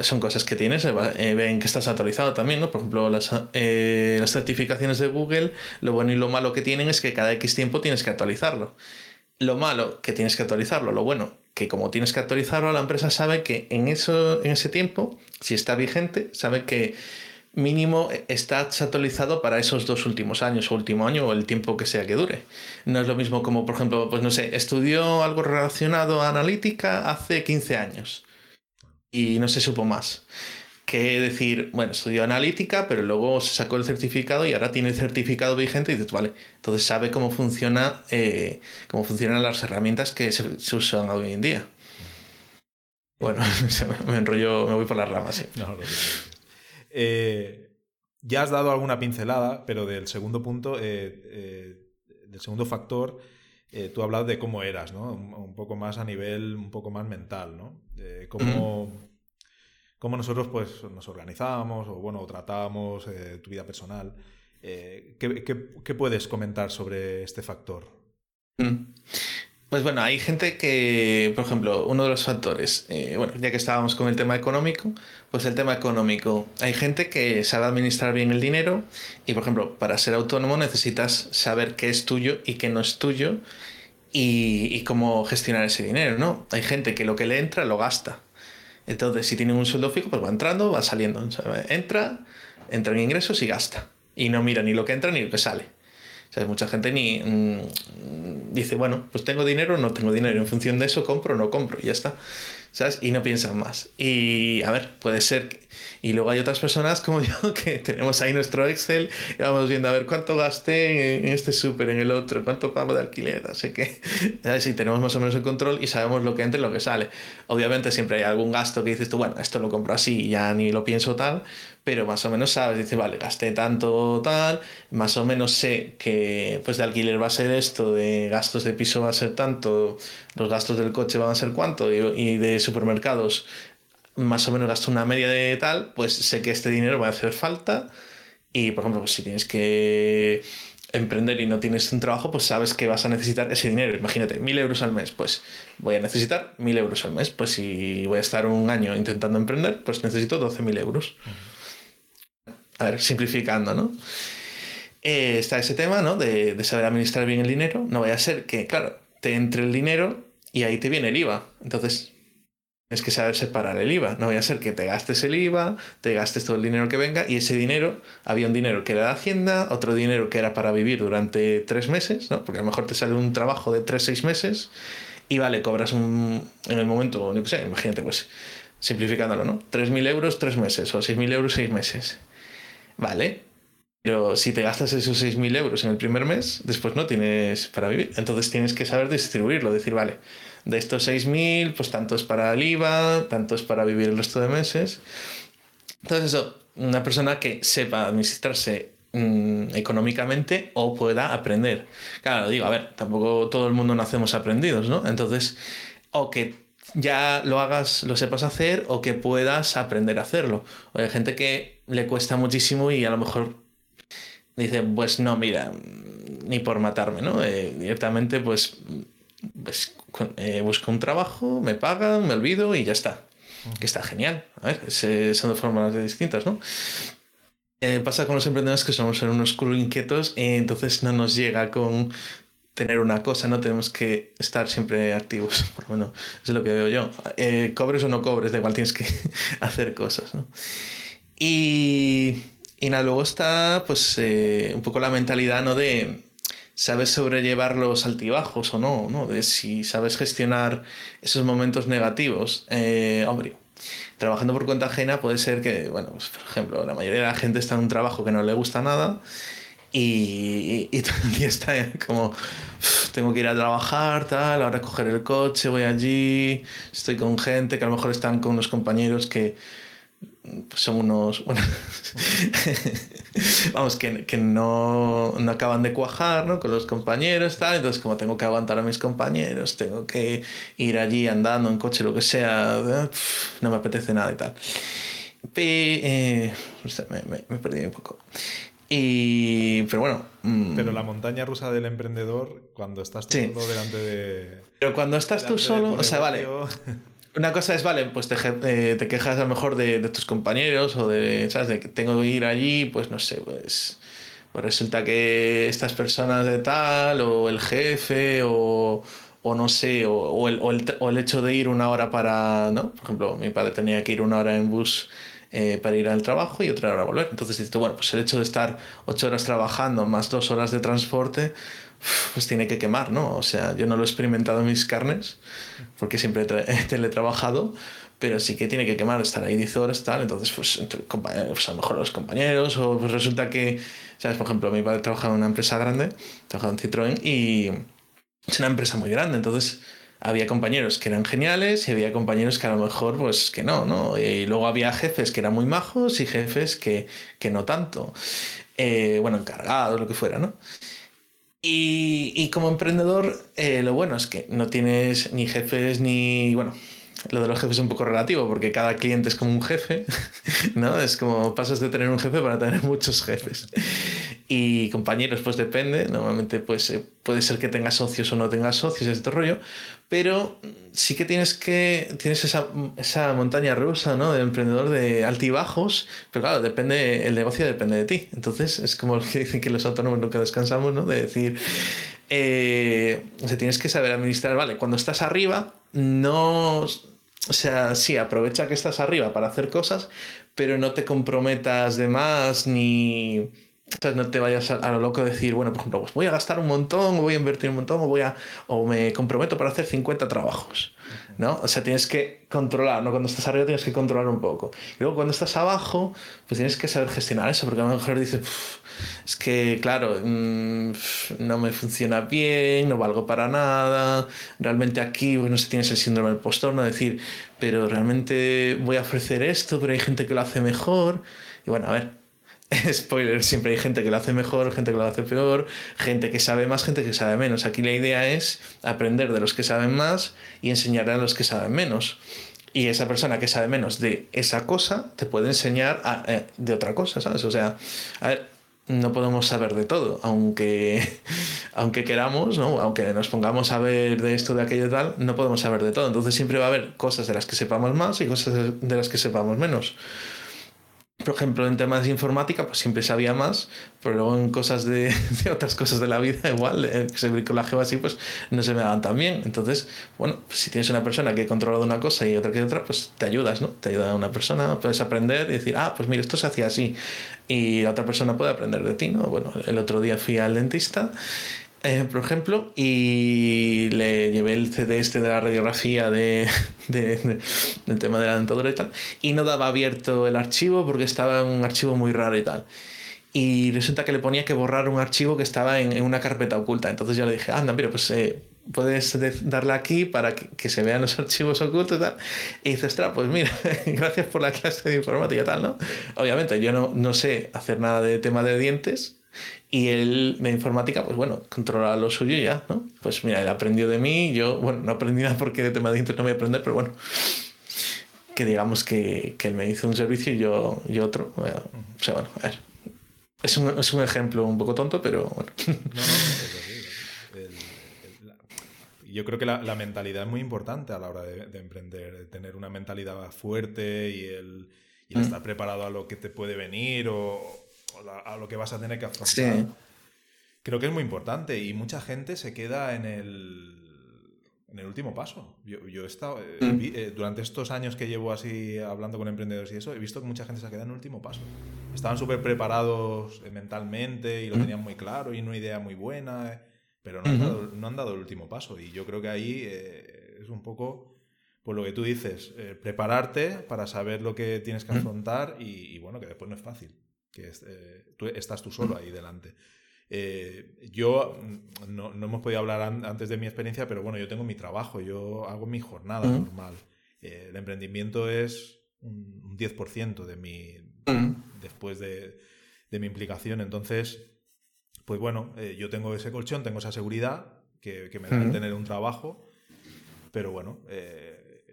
son cosas que tienes, eh, ven que estás actualizado también, ¿no? Por ejemplo, las, eh, las certificaciones de Google, lo bueno y lo malo que tienen es que cada X tiempo tienes que actualizarlo. Lo malo, que tienes que actualizarlo. Lo bueno, que como tienes que actualizarlo, la empresa sabe que en, eso, en ese tiempo, si está vigente, sabe que mínimo está actualizado para esos dos últimos años o último año o el tiempo que sea que dure. No es lo mismo como, por ejemplo, pues no sé, estudió algo relacionado a analítica hace 15 años y no se supo más. Que decir, bueno, estudió analítica, pero luego se sacó el certificado y ahora tiene el certificado vigente y dices, vale, entonces sabe cómo funciona, eh, cómo funcionan las herramientas que se, usan hoy en día. Bueno, me enrollo, me voy por las ramas. Sí. Eh, ya has dado alguna pincelada, pero del segundo punto, eh, del segundo factor, tú has hablado de cómo eras, ¿no? Un, poco más a nivel, un poco más mental, ¿no? cómo, cómo, nosotros pues, nos organizábamos o bueno, tratábamos eh, tu vida personal. Eh, ¿qué, puedes comentar sobre este factor? Mm. Pues bueno, hay gente que, por ejemplo, uno de los factores, eh, bueno, ya que estábamos con el tema económico, pues el tema económico, hay gente que sabe administrar bien el dinero y, por ejemplo, para ser autónomo necesitas saber qué es tuyo y qué no es tuyo y, cómo gestionar ese dinero, ¿no? Hay gente que lo que le entra lo gasta. Entonces, si tiene un sueldo fijo, pues va entrando, va saliendo. Entra, entra en ingresos y gasta. Y no mira ni lo que entra ni lo que sale. O mucha gente ni mm, dice, bueno, pues tengo dinero o no tengo dinero. En función de eso compro o no compro y ya está. ¿Sabes? Y no piensan más. Y a ver, puede ser y luego hay otras personas como yo que tenemos ahí nuestro Excel y vamos viendo a ver cuánto gasté en este súper, en el otro, cuánto pago de alquiler, así que si tenemos más o menos el control y sabemos lo que entra y lo que sale. Obviamente siempre hay algún gasto que dices tú, bueno, esto lo compro así y ya ni lo pienso tal, pero más o menos sabes, dices, vale, gasté tanto tal, más o menos sé que pues de alquiler va a ser esto, de gastos de piso va a ser tanto, los gastos del coche van a ser cuánto y, y de supermercados más o menos gasto una media de tal, pues sé que este dinero va a hacer falta. Y, por ejemplo, pues si tienes que emprender y no tienes un trabajo, pues sabes que vas a necesitar ese dinero. Imagínate, mil euros al mes, pues voy a necesitar mil euros al mes. Pues si voy a estar un año intentando emprender, pues necesito 12.000 euros. A ver, simplificando, ¿no? Eh, está ese tema, ¿no? De, saber administrar bien el dinero. No vaya a ser que, claro, te entre el dinero y ahí te viene el IVA. Entonces, es que saber separar el IVA. No voy a ser que te gastes el IVA, te gastes todo el dinero que venga y ese dinero, había un dinero que era de Hacienda, otro dinero que era para vivir durante tres meses, ¿no? porque a lo mejor te sale un trabajo de tres, seis meses y vale, cobras un, en el momento, no sé, imagínate, pues simplificándolo, ¿no? 3.000 euros tres meses o 6.000 euros seis meses. Vale, pero si te gastas esos 6.000 euros en el primer mes, después no tienes para vivir. Entonces tienes que saber distribuirlo, decir, vale, de estos 6.000, pues tanto es para el IVA, tanto es para vivir el resto de meses. Entonces eso, una persona que sepa administrarse mm, económicamente o pueda aprender. Claro, digo, a ver, tampoco todo el mundo nacemos aprendidos, ¿no? Entonces, o que ya lo hagas, lo sepas hacer o que puedas aprender a hacerlo. O hay gente que le cuesta muchísimo y a lo mejor dice, pues no, mira, ni por matarme, ¿no? Eh, directamente, pues, pues eh, busco un trabajo, me pagan, me olvido y ya está. que está genial. A ver, son de formas distintas, ¿no? Eh, pasa con los emprendedores que somos unos culo inquietos y entonces no nos llega con tener una cosa, no tenemos que estar siempre activos. Bueno, eso es lo que veo yo. Eh, cobres o no cobres, da igual tienes que hacer cosas, ¿no? Y, y nada, luego está pues eh, un poco la mentalidad, ¿no? De sabes sobrellevar los altibajos o no, ¿no? De si sabes gestionar esos momentos negativos. Eh, hombre, trabajando por cuenta ajena puede ser que, bueno, pues, por ejemplo, la mayoría de la gente está en un trabajo que no le gusta nada y, y, está como, tengo que ir a trabajar, tal, ahora coger el coche, voy allí, estoy con gente que a lo mejor están con unos compañeros que pues son unos, vamos, que, que no, no, acaban de cuajar ¿no? con los compañeros, tal, entonces como tengo que aguantar a mis compañeros, tengo que ir allí andando en coche, lo que sea, no me apetece nada y tal. Eh, me, me, me, perdí un poco. Y, pero bueno. Mm. Pero la montaña rusa del emprendedor, cuando estás tú solo delante de. Pero cuando estás tú solo, o sea, vale. Una cosa es, vale, pues te, eh, te quejas a lo mejor de, de, tus compañeros o de, ¿sabes? De que tengo que ir allí, pues no sé, pues, pues resulta que estas personas de tal, o el jefe, o, o no sé, o, o, el, o, el, o, el, hecho de ir una hora para, ¿no? Por ejemplo, mi padre tenía que ir una hora en bus eh, para ir al trabajo y otra hora volver. Entonces dices, bueno, pues el hecho de estar ocho horas trabajando más dos horas de transporte, pues tiene que quemar, ¿no? O sea, yo no lo he experimentado en mis carnes, porque siempre he teletrabajado, pero sí que tiene que quemar, estar ahí 10 horas, tal, entonces, pues, pues, a lo mejor los compañeros, o pues resulta que, ¿sabes? Por ejemplo, mi padre trabajaba en una empresa grande, trabajaba en Citroën, y es una empresa muy grande, entonces había compañeros que eran geniales y había compañeros que a lo mejor pues que no, ¿no? Y luego había jefes que eran muy majos y jefes que, que no tanto. Eh, bueno, encargados, lo que fuera, ¿no? Y, como emprendedor, eh, lo bueno es que no tienes ni jefes ni, bueno, lo de los jefes es un poco relativo porque cada cliente es como un jefe, ¿no? Es como pasas de tener un jefe para tener muchos jefes. Y compañeros, pues depende. Normalmente pues, eh, puede ser que tengas socios o no tengas socios, este rollo. Pero sí que tienes que tienes esa, esa montaña rusa, ¿no? De emprendedor de altibajos. Pero claro, depende, el negocio depende de ti. Entonces es como lo que dicen que los autónomos nunca descansamos, ¿no? De decir, eh, o sea, tienes que saber administrar, vale, cuando estás arriba, no... O sea, sí, aprovecha que estás arriba para hacer cosas, pero no te comprometas de más ni entonces no te vayas a, lo loco de decir, bueno, por ejemplo, pues voy a gastar un montón, o voy a invertir un montón, o voy a, o me comprometo para hacer 50 trabajos, ¿no? O sea, tienes que controlar, ¿no? Cuando estás arriba tienes que controlar un poco. Luego cuando estás abajo, pues tienes que saber gestionar eso, porque a lo mejor dices, es que, claro, mmm, no me funciona bien, no valgo para nada, realmente aquí, bueno, si tienes el síndrome del postor, no decir, pero realmente voy a ofrecer esto, pero hay gente que lo hace mejor. Y bueno, a ver, spoiler, siempre hay gente que lo hace mejor, gente que lo hace peor, gente que sabe más, gente que sabe menos. Aquí la idea es aprender de los que saben más y enseñar a los que saben menos. Y esa persona que sabe menos de esa cosa te puede enseñar eh, de otra cosa, ¿sabes? O sea, no podemos saber de todo, aunque, aunque queramos, ¿no? aunque nos pongamos a ver de esto, de aquello y tal, no podemos saber de todo. Entonces siempre va a haber cosas de las que sepamos más y cosas de las que sepamos menos por ejemplo, en temas de informática, pues siempre sabía más, pero luego en cosas de, otras cosas de la vida, igual, eh, el bricolaje o así, pues no se me daban tan bien. Entonces, bueno, pues si tienes una persona que controla una cosa y otra que otra, pues te ayudas, ¿no? Te ayuda una persona, puedes aprender y decir, ah, pues mira, esto se hacía así. Y la otra persona puede aprender de ti, ¿no? Bueno, el otro día fui al dentista eh, por ejemplo, y le llevé el CD este de la radiografía de, de, del tema de la dentadura y tal, y no daba abierto el archivo porque estaba en un archivo muy raro y tal. Y resulta que le ponía que borrar un archivo que estaba en, en una carpeta oculta. Entonces yo le dije, anda, mira, pues eh, puedes darle aquí para que, que, se vean los archivos ocultos y tal. Y dices, ostras, pues mira, gracias por la clase de informática y tal, ¿no? Obviamente yo no, no sé hacer nada de tema de dientes, y él de informática, pues bueno, controla lo suyo y ya, ¿no? Pues mira, él aprendió de mí, yo, bueno, no aprendí nada porque de tema de internet no voy a aprender, pero bueno, que digamos que, que él me hizo un servicio y yo, y otro. o sea, bueno, a ver. Es un, es un ejemplo un poco tonto, pero bueno. No, no, y yo creo que la, mentalidad es muy importante a la hora de, emprender, tener una mentalidad fuerte y el, mm. estar preparado a lo que te puede venir o, a lo que vas a tener que afrontar. Creo que es muy importante y mucha gente se queda en el, en el último paso. Yo, he estado, eh, mm. eh, durante estos años que llevo así hablando con emprendedores y eso, he visto que mucha gente se ha quedado en el último paso. Estaban súper preparados eh, mentalmente y lo mm. tenían muy claro y una idea muy buena, pero no, han dado, no, han dado, el último paso. Y yo creo que ahí es un poco, por lo que tú dices, prepararte para saber lo que tienes que mm. afrontar y, bueno, que después no es fácil, que tú, estás tú solo ahí delante. Eh, yo mm, no, hemos podido hablar antes de mi experiencia, pero bueno, yo tengo mi trabajo, yo hago mi jornada normal. Eh, el emprendimiento es un, 10% de mi. después de, mi implicación. Entonces, pues bueno, eh, yo tengo ese colchón, tengo esa seguridad que, me da el tener un trabajo, pero bueno.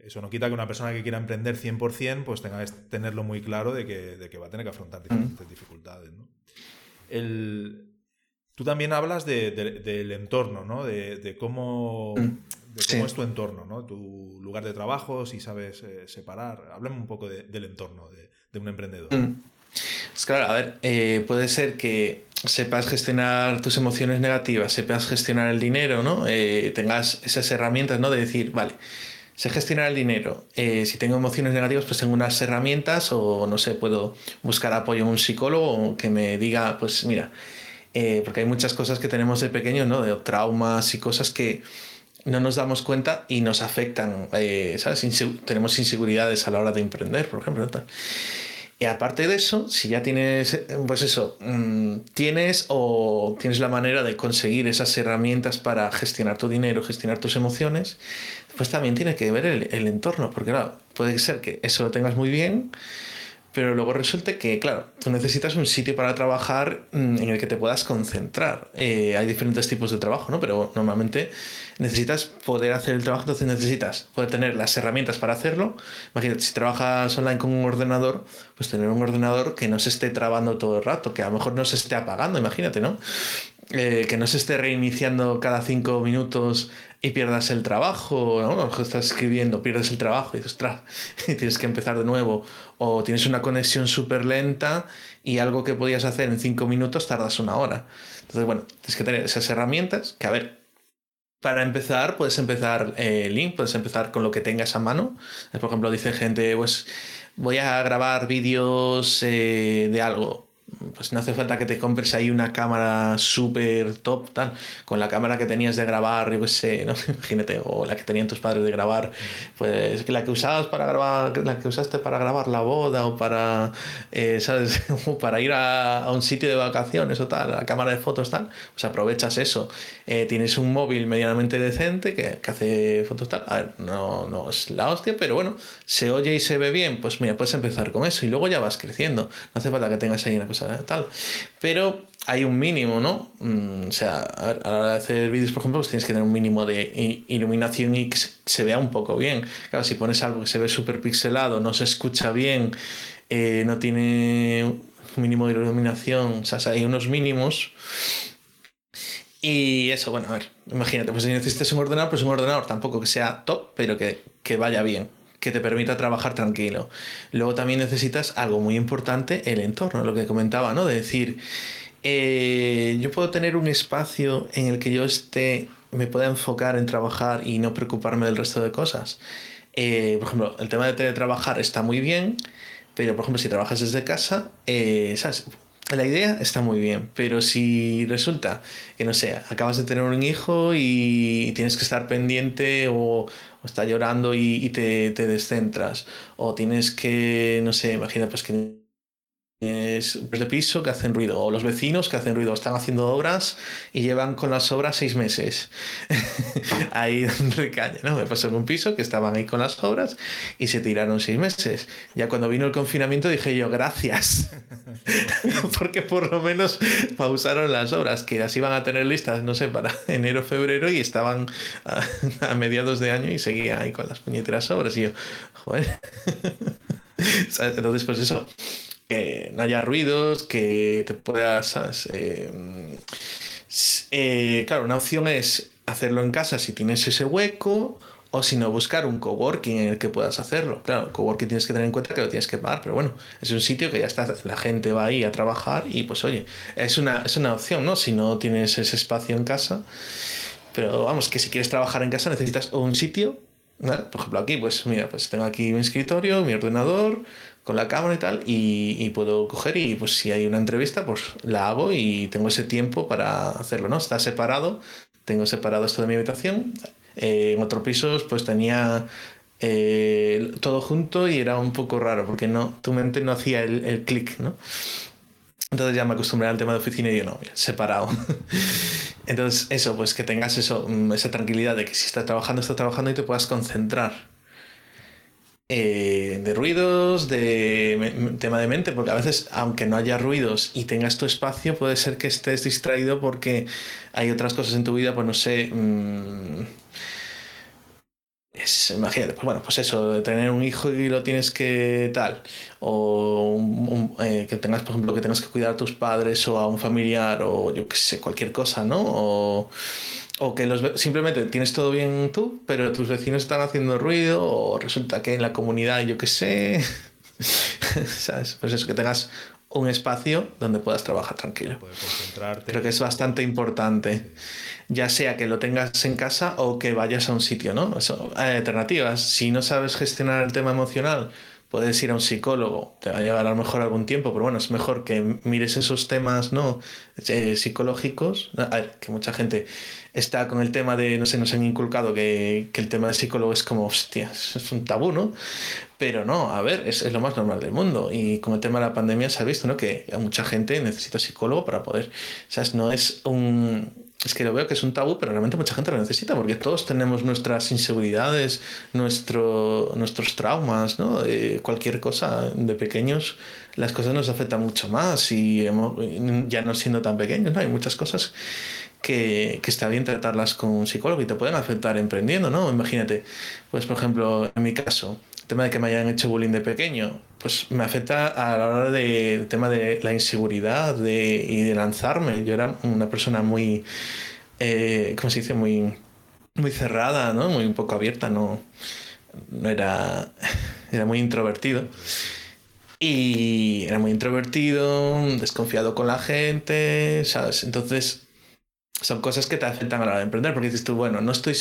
Eso no quita que una persona que quiera emprender 100% pues tenga que tenerlo muy claro de que, de que va a tener que afrontar diferentes dificultades. ¿no? El, Tú también hablas del entorno, ¿no? De, cómo, mm. es tu entorno, ¿no? Tu lugar de trabajo, si sabes eh, separar. Háblame un poco del entorno de, un emprendedor. Mm. Es claro, a ver, eh, puede ser que sepas gestionar tus emociones negativas, sepas gestionar el dinero, ¿no? Eh, tengas esas herramientas, ¿no? De decir, vale, sé gestionar el dinero. si tengo emociones negativas, pues tengo unas herramientas o, no sé, puedo buscar apoyo en un psicólogo que me diga, pues mira, eh, porque hay muchas cosas que tenemos de pequeños, ¿no? De traumas y cosas que no nos damos cuenta y nos afectan, eh, ¿sabes? tenemos inseguridades a la hora de emprender, por ejemplo. Y aparte de eso, si ya tienes, eh, pues eso, mm, tienes o tienes la manera de conseguir esas herramientas para gestionar tu dinero, gestionar tus emociones, pues también tiene que ver el, entorno, porque claro, puede ser que eso lo tengas muy bien, pero luego resulta que, claro, tú necesitas un sitio para trabajar mm, en el que te puedas concentrar. Eh, hay diferentes tipos de trabajo, ¿no? Pero normalmente necesitas poder hacer el trabajo, entonces necesitas poder tener las herramientas para hacerlo. Imagínate, si trabajas online con un ordenador, pues tener un ordenador que no se esté trabando todo el rato, que a lo mejor no se esté apagando, imagínate, ¿no? Eh, que no se esté reiniciando cada cinco minutos y pierdas el trabajo, ¿no? Estás escribiendo, pierdes el trabajo y dices, ostras, y tienes que empezar de nuevo. O tienes una conexión súper lenta y algo que podías hacer en cinco minutos tardas una hora. Entonces, bueno, tienes que tener esas herramientas que, a ver, para empezar, puedes empezar eh, link, puedes empezar con lo que tengas a mano. Por ejemplo, dice gente, pues voy a grabar vídeos eh, de algo pues no hace falta que te compres ahí una cámara súper top, tal, con la cámara que tenías de grabar, yo qué sé, ¿no? imagínate, o la que tenían tus padres de grabar, pues la que usabas para grabar, la que usaste para grabar la boda o para, eh, ¿sabes? para ir a, un sitio de vacaciones o tal, la cámara de fotos tal, pues aprovechas eso. Eh, tienes un móvil medianamente decente que, que, hace fotos tal, a ver, no, no es la hostia, pero bueno, se oye y se ve bien, pues mira, puedes empezar con eso y luego ya vas creciendo. No hace falta que tengas ahí una cosa tal. Pero hay un mínimo, ¿no? Mm, o sea, a, la hora de hacer vídeos, por ejemplo, pues tienes que tener un mínimo de iluminación y que se vea un poco bien. Claro, si pones algo que se ve súper pixelado, no se escucha bien, eh, no tiene un mínimo de iluminación, o sea, hay unos mínimos. Y eso, bueno, a ver, imagínate, pues si necesitas un ordenador, pues un ordenador tampoco que sea top, pero que, que vaya bien que te permita trabajar tranquilo. Luego también necesitas algo muy importante, el entorno, lo que comentaba, ¿no? De decir, eh, yo puedo tener un espacio en el que yo esté, me pueda enfocar en trabajar y no preocuparme del resto de cosas. Eh, por ejemplo, el tema de teletrabajar está muy bien, pero por ejemplo, si trabajas desde casa, eh, ¿sabes? La idea está muy bien, pero si resulta que, no sé, acabas de tener un hijo y tienes que estar pendiente o o está llorando y, te, te, descentras, o tienes que, no sé, imagina pues que es de piso que hacen ruido, o los vecinos que hacen ruido, están haciendo obras y llevan con las obras seis meses. ahí de ¿no? Me pasó en un piso que estaban ahí con las obras y se tiraron seis meses. Ya cuando vino el confinamiento dije yo, gracias, porque por lo menos pausaron las obras, que las iban a tener listas, no sé, para enero, febrero y estaban a, mediados de año y seguía ahí con las puñeteras obras. Y yo, joder. Entonces, pues eso que no haya ruidos, que te puedas. Eh, eh, claro, una opción es hacerlo en casa si tienes ese hueco o si no, buscar un coworking en el que puedas hacerlo. Claro, coworking tienes que tener en cuenta que lo tienes que pagar, pero bueno, es un sitio que ya está, la gente va ahí a trabajar y pues oye, es una, es una opción, ¿no? Si no tienes ese espacio en casa. Pero vamos, que si quieres trabajar en casa necesitas un sitio. Por ejemplo, aquí, pues mira, pues tengo aquí mi escritorio, mi ordenador, con la cámara y tal, y, puedo coger y pues si hay una entrevista, pues la hago y tengo ese tiempo para hacerlo, ¿no? Está separado, tengo separado esto de mi habitación, eh, en otros pisos pues tenía eh, todo junto y era un poco raro porque no, tu mente no hacía el, el clic, ¿no? Entonces ya me acostumbré al tema de oficina y yo no, separado. Entonces eso, pues que tengas eso, mm, esa tranquilidad de que si estás trabajando, estás trabajando y te puedas concentrar. Eh, de ruidos, de tema de mente, porque a veces, aunque no haya ruidos y tengas tu espacio, puede ser que estés distraído porque hay otras cosas en tu vida, pues no sé, mmm, es, imagínate, pues bueno, pues eso, tener un hijo y lo tienes que tal, o eh, que tengas, por ejemplo, que tengas que cuidar a tus padres o a un familiar, o yo qué sé, cualquier cosa, ¿no? O que los, simplemente tienes todo bien tú, pero tus vecinos están haciendo ruido, o resulta que en la comunidad, yo qué sé, ¿sabes? Pues eso, que tengas un espacio donde puedas trabajar tranquilo. Creo que es bastante importante ya sea que lo tengas en casa o que vayas a un sitio, ¿no? hay alternativas. Si no sabes gestionar el tema emocional, puedes ir a un psicólogo, te va a llevar a lo mejor algún tiempo, pero bueno, es mejor que mires esos temas, ¿no? Eh, psicológicos. A ver, que mucha gente está con el tema de, no sé, nos han inculcado que, que el tema de psicólogo es como, hostia, es un tabú, ¿no? Pero no, a ver, es, es, lo más normal del mundo. Y con el tema de la pandemia se ha visto, ¿no? Que mucha gente necesita psicólogo para poder, ¿sabes? No es un es que lo veo que es un tabú, pero realmente mucha gente lo necesita, porque todos tenemos nuestras inseguridades, nuestro, nuestros traumas, ¿no? Eh, cualquier cosa de pequeños, las cosas nos afectan mucho más y ya no siendo tan pequeños, ¿no? Hay muchas cosas que, que, está bien tratarlas con un psicólogo y te pueden afectar emprendiendo, ¿no? Imagínate, pues por ejemplo, en mi caso, tema de que me hayan hecho bullying de pequeño, pues me afecta a la hora del tema de la inseguridad de, y de lanzarme. Yo era una persona muy, eh, ¿cómo se dice? Muy, muy cerrada, ¿no? Muy un poco abierta, no, no era, era muy introvertido. Y era muy introvertido, desconfiado con la gente, ¿sabes? Entonces son cosas que te afectan a la hora de emprender, porque dices tú, bueno, no estoy,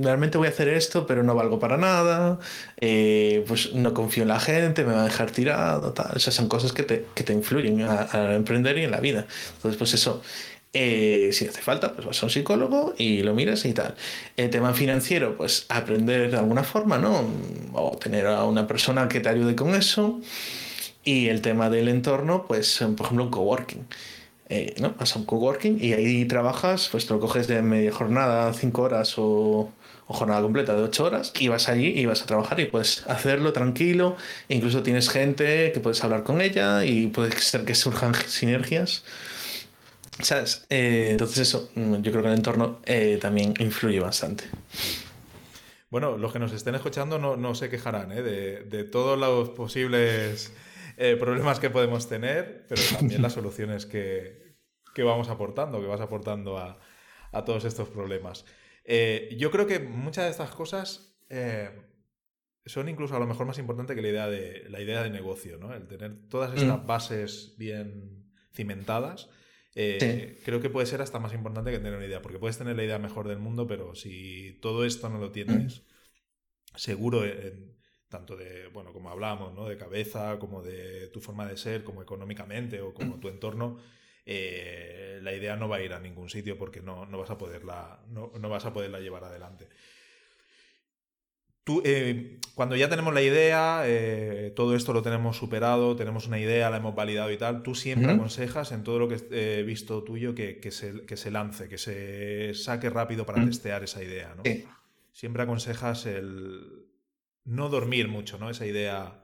realmente voy a hacer esto, pero no valgo para nada, eh, pues no confío en la gente, me va a dejar tirado, tal. O sea, son cosas que te, que te influyen a, emprender y en la vida. Entonces, pues eso, eh, si hace falta, pues vas a un psicólogo y lo miras y tal. El tema financiero, pues aprender de alguna forma, ¿no? O tener a una persona que te ayude con eso. Y el tema del entorno, pues, por ejemplo, un coworking. Eh, ¿no? Vas a un coworking y ahí trabajas, pues te lo coges de media jornada, cinco horas o, jornada completa de ocho horas y vas allí y vas a trabajar y puedes hacerlo tranquilo, incluso tienes gente que puedes hablar con ella y puede ser que surjan sinergias. Eh, entonces eso, mm, yo creo que el entorno eh, también influye bastante. Bueno, los que nos estén escuchando no, no se quejarán de, de todos los posibles eh, problemas que podemos tener, pero también las soluciones que, que vamos aportando, que vas aportando a, a todos estos problemas. Eh, yo creo que muchas de estas cosas eh, son incluso a lo mejor más importantes que la idea de, la idea de negocio, ¿no? El tener todas estas mm. bases bien cimentadas. Creo que puede ser hasta más importante que tener una idea, porque puedes tener la idea mejor del mundo, pero si todo esto no lo tienes seguro en, tanto de, bueno, como hablábamos, ¿no? de cabeza, como de tu forma de ser, como económicamente o como tu entorno, eh, la idea no va a ir a ningún sitio porque no, no vas, a poderla, no, no, vas a poderla llevar adelante. Tú, eh, cuando ya tenemos la idea, eh, todo esto lo tenemos superado, tenemos una idea, la hemos validado y tal, tú siempre aconsejas en todo lo que he visto tuyo que, que, se, que se lance, que se saque rápido para testear esa idea. ¿no? Siempre aconsejas el, no dormir mucho, ¿no? Esa idea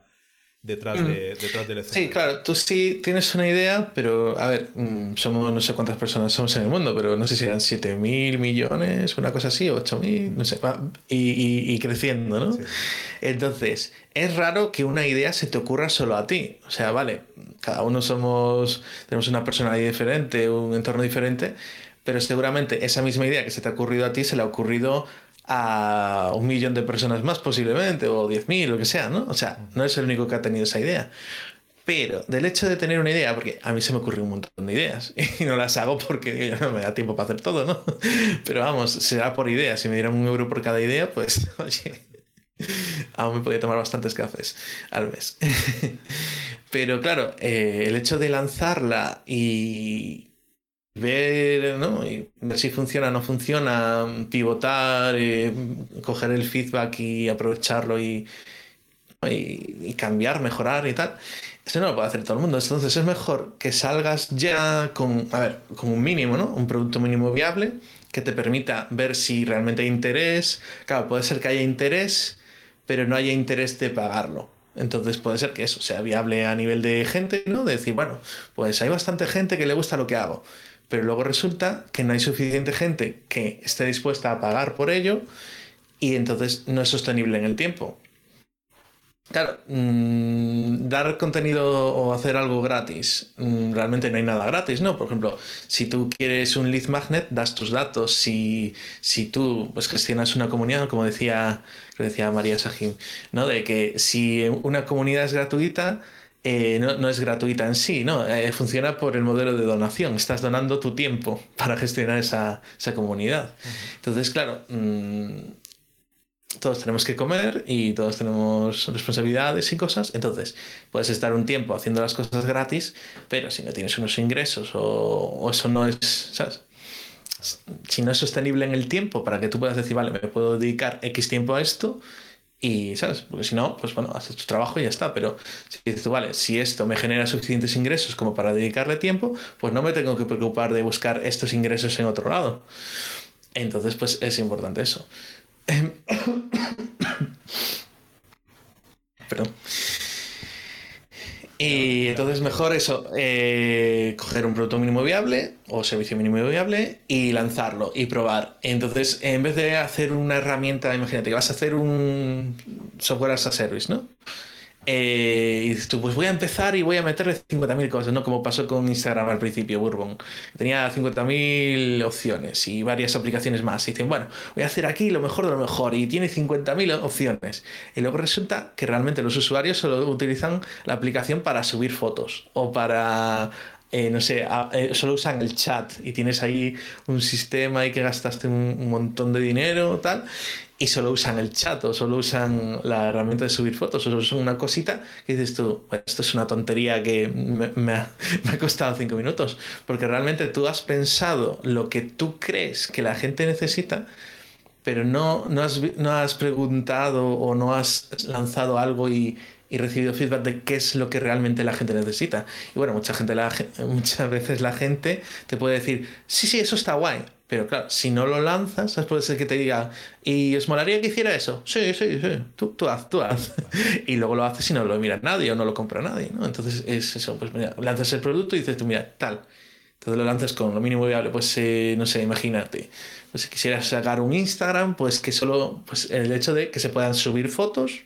detrás, mm. de, detrás del escenario. Sí, claro, tú sí tienes una idea, pero a ver, mm, somos no sé cuántas personas somos en el mundo, pero no sé si eran 7 mil millones, una cosa así, 8 mil, no sé, y, y, creciendo, ¿no? Entonces, es raro que una idea se te ocurra solo a ti. O sea, vale, cada uno somos, tenemos una personalidad diferente, un entorno diferente, pero seguramente esa misma idea que se te ha ocurrido a ti se le ha ocurrido a un millón de personas más posiblemente, o 10.000, lo que sea, ¿no? O sea, no es el único que ha tenido esa idea. Pero del hecho de tener una idea, porque a mí se me ocurrió un montón de ideas y no las hago porque no me da tiempo para hacer todo, ¿no? Pero vamos, será por ideas. Si me dieran un euro por cada idea, pues, oye, aún me podría tomar bastantes cafés al mes. Pero claro, eh, el hecho de lanzarla y ver, ¿no? Y ver si funciona o no funciona, pivotar, eh, coger el feedback y aprovecharlo y, y, cambiar, mejorar y tal. Eso no lo puede hacer todo el mundo. Entonces es mejor que salgas ya con, a ver, con un mínimo, ¿no? Un producto mínimo viable que te permita ver si realmente hay interés. Claro, puede ser que haya interés, pero no haya interés de pagarlo. Entonces puede ser que eso sea viable a nivel de gente, ¿no? De decir, bueno, pues hay bastante gente que le gusta lo que hago pero luego resulta que no hay suficiente gente que esté dispuesta a pagar por ello y entonces no es sostenible en el tiempo. Claro, mm, dar contenido o hacer algo gratis, mm, realmente no hay nada gratis, ¿no? Por ejemplo, si tú quieres un lead magnet, das tus datos. Si, si tú pues, gestionas una comunidad, como decía, decía María Sajim, ¿no? De que si una comunidad es gratuita, eh, no, es gratuita en sí, ¿no? Eh, funciona por el modelo de donación. Estás donando tu tiempo para gestionar esa, comunidad. Entonces, claro, mm, todos tenemos que comer y todos tenemos responsabilidades y cosas. Entonces, puedes estar un tiempo haciendo las cosas gratis, pero si no tienes unos ingresos o, eso no es, ¿sabes? Si no es sostenible en el tiempo para que tú puedas decir, vale, me puedo dedicar X tiempo a esto, y, ¿sabes? Porque si no, pues bueno, haces tu trabajo y ya está. Pero si dices vale, si esto me genera suficientes ingresos como para dedicarle tiempo, pues no me tengo que preocupar de buscar estos ingresos en otro lado. Entonces, pues es importante eso. Perdón. Y entonces mejor eso, eh, coger un producto mínimo viable o servicio mínimo viable y lanzarlo y probar. Entonces, en vez de hacer una herramienta, imagínate que vas a hacer un software as a service, ¿no? Eh, y dices tú, pues voy a empezar y voy a meterle 50.000 cosas, ¿no? Como pasó con Instagram al principio, Bourbon. Tenía 50.000 opciones y varias aplicaciones más. Y dicen, bueno, voy a hacer aquí lo mejor de lo mejor y tiene 50.000 opciones. Y luego resulta que realmente los usuarios solo utilizan la aplicación para subir fotos o para eh, no sé, eh, solo usan el chat y tienes ahí un sistema y que gastaste un, montón de dinero, tal, y solo usan el chat o solo usan la herramienta de subir fotos o solo usan una cosita que dices tú, esto es una tontería que me, ha, costado cinco minutos, porque realmente tú has pensado lo que tú crees que la gente necesita, pero no, no, has, no has preguntado o no has lanzado algo y, y recibido feedback de qué es lo que realmente la gente necesita. Y bueno, mucha gente, la, muchas veces la gente te puede decir, sí, sí, eso está guay, pero claro, si no lo lanzas, puede ser que te diga, ¿y os molaría que hiciera eso? Sí, sí, sí, tú, tú haz, tú haz. y luego lo haces y no lo mira nadie o no lo compra nadie, ¿no? Entonces es eso, pues mira, lanzas el producto y dices tú, mira, tal. Entonces lo lanzas con lo mínimo viable, pues eh, no sé, imagínate. Pues si quisieras sacar un Instagram, pues que solo, pues el hecho de que se puedan subir fotos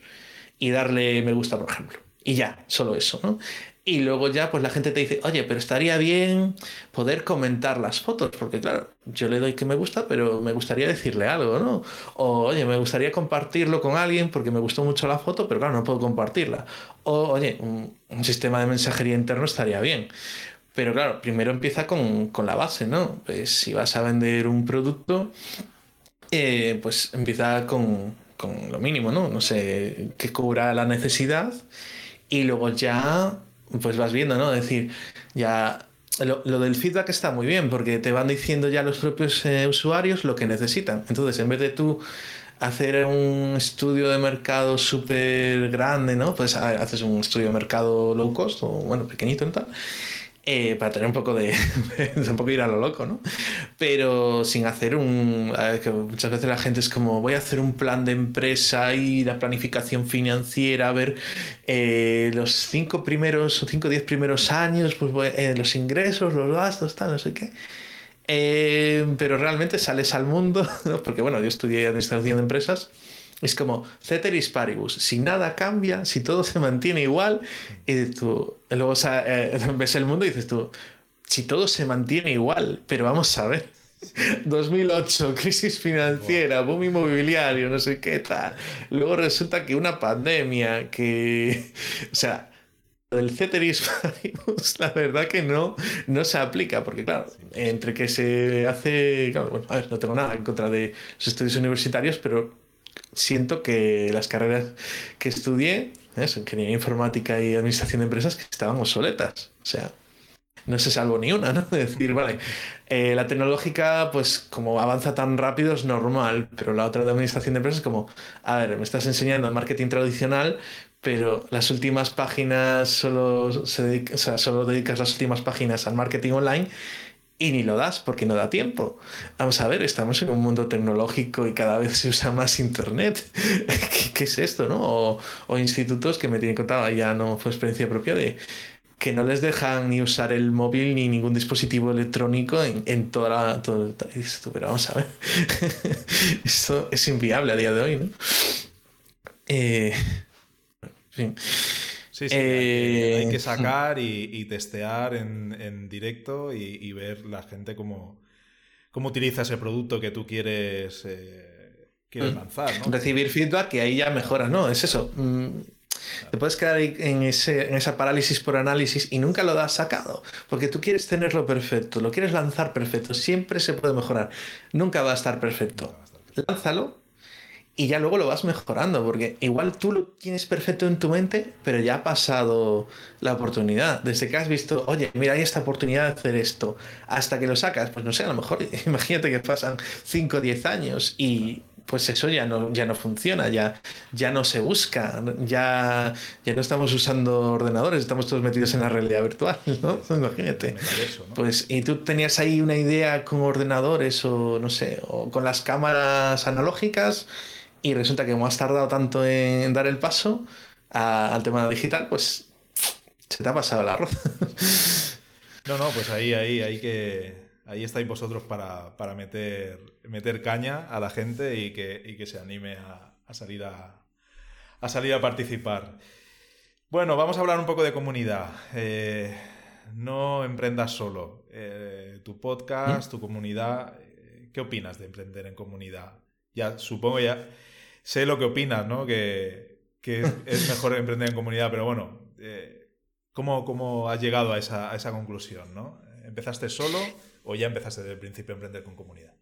y darle me gusta, por ejemplo. Y ya, solo eso, ¿no? Y luego ya pues la gente te dice, oye, pero estaría bien poder comentar las fotos, porque claro, yo le doy que me gusta, pero me gustaría decirle algo, ¿no? O oye, me gustaría compartirlo con alguien porque me gustó mucho la foto, pero claro, no puedo compartirla. O oye, un, sistema de mensajería interno estaría bien. Pero claro, primero empieza con, la base, ¿no? Pues si vas a vender un producto, eh, pues empieza con, con lo mínimo, ¿no? No sé, que cubra la necesidad y luego ya pues vas viendo, ¿no? Es decir, ya lo, del feedback está muy bien porque te van diciendo ya los propios eh, usuarios lo que necesitan. Entonces, en vez de tú hacer un estudio de mercado súper grande, ¿no? Pues haces un estudio de mercado low cost o, bueno, pequeñito y tal. Eh, para tener un poco de, un poco ir a lo loco, ¿no? Pero sin hacer un... que muchas veces la gente es como, voy a hacer un plan de empresa y la planificación financiera, a ver eh, los cinco primeros o cinco o diez primeros años, pues eh, los ingresos, los gastos, tal, no sé qué. pero realmente sales al mundo, ¿no? porque bueno, yo estudié administración de empresas es como ceteris paribus. Si nada cambia, si todo se mantiene igual, y tú luego eh, ves el mundo y dices tú, si todo se mantiene igual, pero vamos a ver. 2008, crisis financiera, boom inmobiliario, no sé qué tal. Luego resulta que una pandemia, que... O sea, el ceteris la verdad que no, no se aplica, porque claro, entre que se hace... bueno, a ver, no tengo nada en contra de los estudios universitarios, pero siento que las carreras que estudié, ingeniería informática y administración de empresas, que estaban obsoletas. O sea, no se salvo ni una, ¿no? De decir, vale, eh, la tecnológica, pues como avanza tan rápido es normal, pero la otra de administración de empresas es como, a ver, me estás enseñando marketing tradicional, pero las últimas páginas solo, se o sea, solo dedicas las últimas páginas al marketing online y ni lo das porque no da tiempo. Vamos a ver, estamos en un mundo tecnológico y cada vez se usa más Internet. ¿Qué, es esto, no? O, institutos que me tienen contado, ya no fue experiencia propia de que no les dejan ni usar el móvil ni ningún dispositivo electrónico en, en toda la... Todo esto, pero vamos a ver. esto es inviable a día de hoy, ¿no? Eh, Sí, sí, hay, que, eh, sacar y, testear en, directo y, ver la gente cómo, cómo utiliza ese producto que tú quieres, eh, quieres mm. lanzar. Recibir feedback y ahí ya mejoras, ¿no? Es eso. Mm, te puedes quedar en, ese, en esa parálisis por análisis y nunca lo has sacado, porque tú quieres tenerlo perfecto, lo quieres lanzar perfecto, siempre se puede mejorar, nunca va a estar perfecto. Lánzalo y ya luego lo vas mejorando, porque igual tú lo tienes perfecto en tu mente, pero ya ha pasado la oportunidad. Desde que has visto, oye, mira, hay esta oportunidad de hacer esto, hasta que lo sacas, pues no sé, a lo mejor imagínate que pasan 5 o 10 años y pues eso ya no, ya no funciona, ya, ya no se busca, ya, ya no estamos usando ordenadores, estamos todos metidos en la realidad virtual, ¿no? Imagínate. Pues, y tú tenías ahí una idea con ordenadores o no sé, o con las cámaras analógicas y resulta que como has tardado tanto en dar el paso al tema digital, pues se te ha pasado el arroz. no, no, pues ahí, ahí, ahí que. Ahí estáis vosotros para, meter, meter caña a la gente y que, que se anime a, salir a, salir a participar. Bueno, vamos a hablar un poco de comunidad. Eh, no emprendas solo. Eh, tu podcast, ¿Mm? tu comunidad. Eh, ¿Qué opinas de emprender en comunidad? Ya supongo ya sé lo que opinas, ¿no? Que, es mejor emprender en comunidad, pero bueno, eh, ¿cómo, has llegado a esa, a esa conclusión, ¿no? ¿Empezaste solo o ya empezaste desde el principio a emprender con comunidad?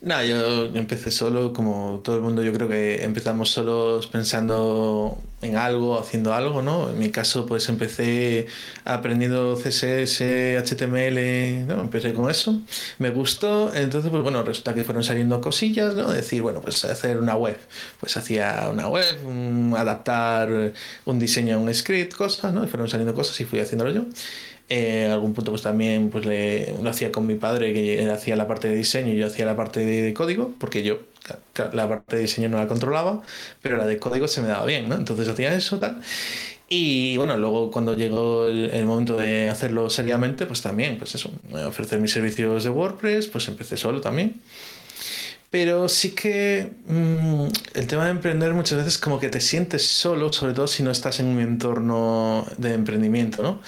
Nada, yo empecé solo, como todo el mundo, yo creo que empezamos solos pensando en algo, haciendo algo, ¿no? En mi caso, pues empecé aprendiendo CSS, HTML, ¿no? Empecé con eso, me gustó, entonces, pues bueno, resulta que fueron saliendo cosillas, ¿no? Decir, bueno, pues hacer una web, pues hacía una web, adaptar un diseño a un script, cosas, ¿no? Y fueron saliendo cosas y fui haciéndolo yo. Eh, algún punto pues también pues le, lo hacía con mi padre que hacía la parte de diseño y yo hacía la parte de, código porque yo la parte de diseño no la controlaba pero la de código se me daba bien ¿no? entonces hacía eso tal y bueno, luego cuando llegó el, momento de hacerlo seriamente, pues también, pues eso, ofrecer mis servicios de WordPress, pues empecé solo también. Pero sí que mm, el tema de emprender muchas veces como que te sientes solo, sobre todo si no estás en un entorno de emprendimiento, ¿no?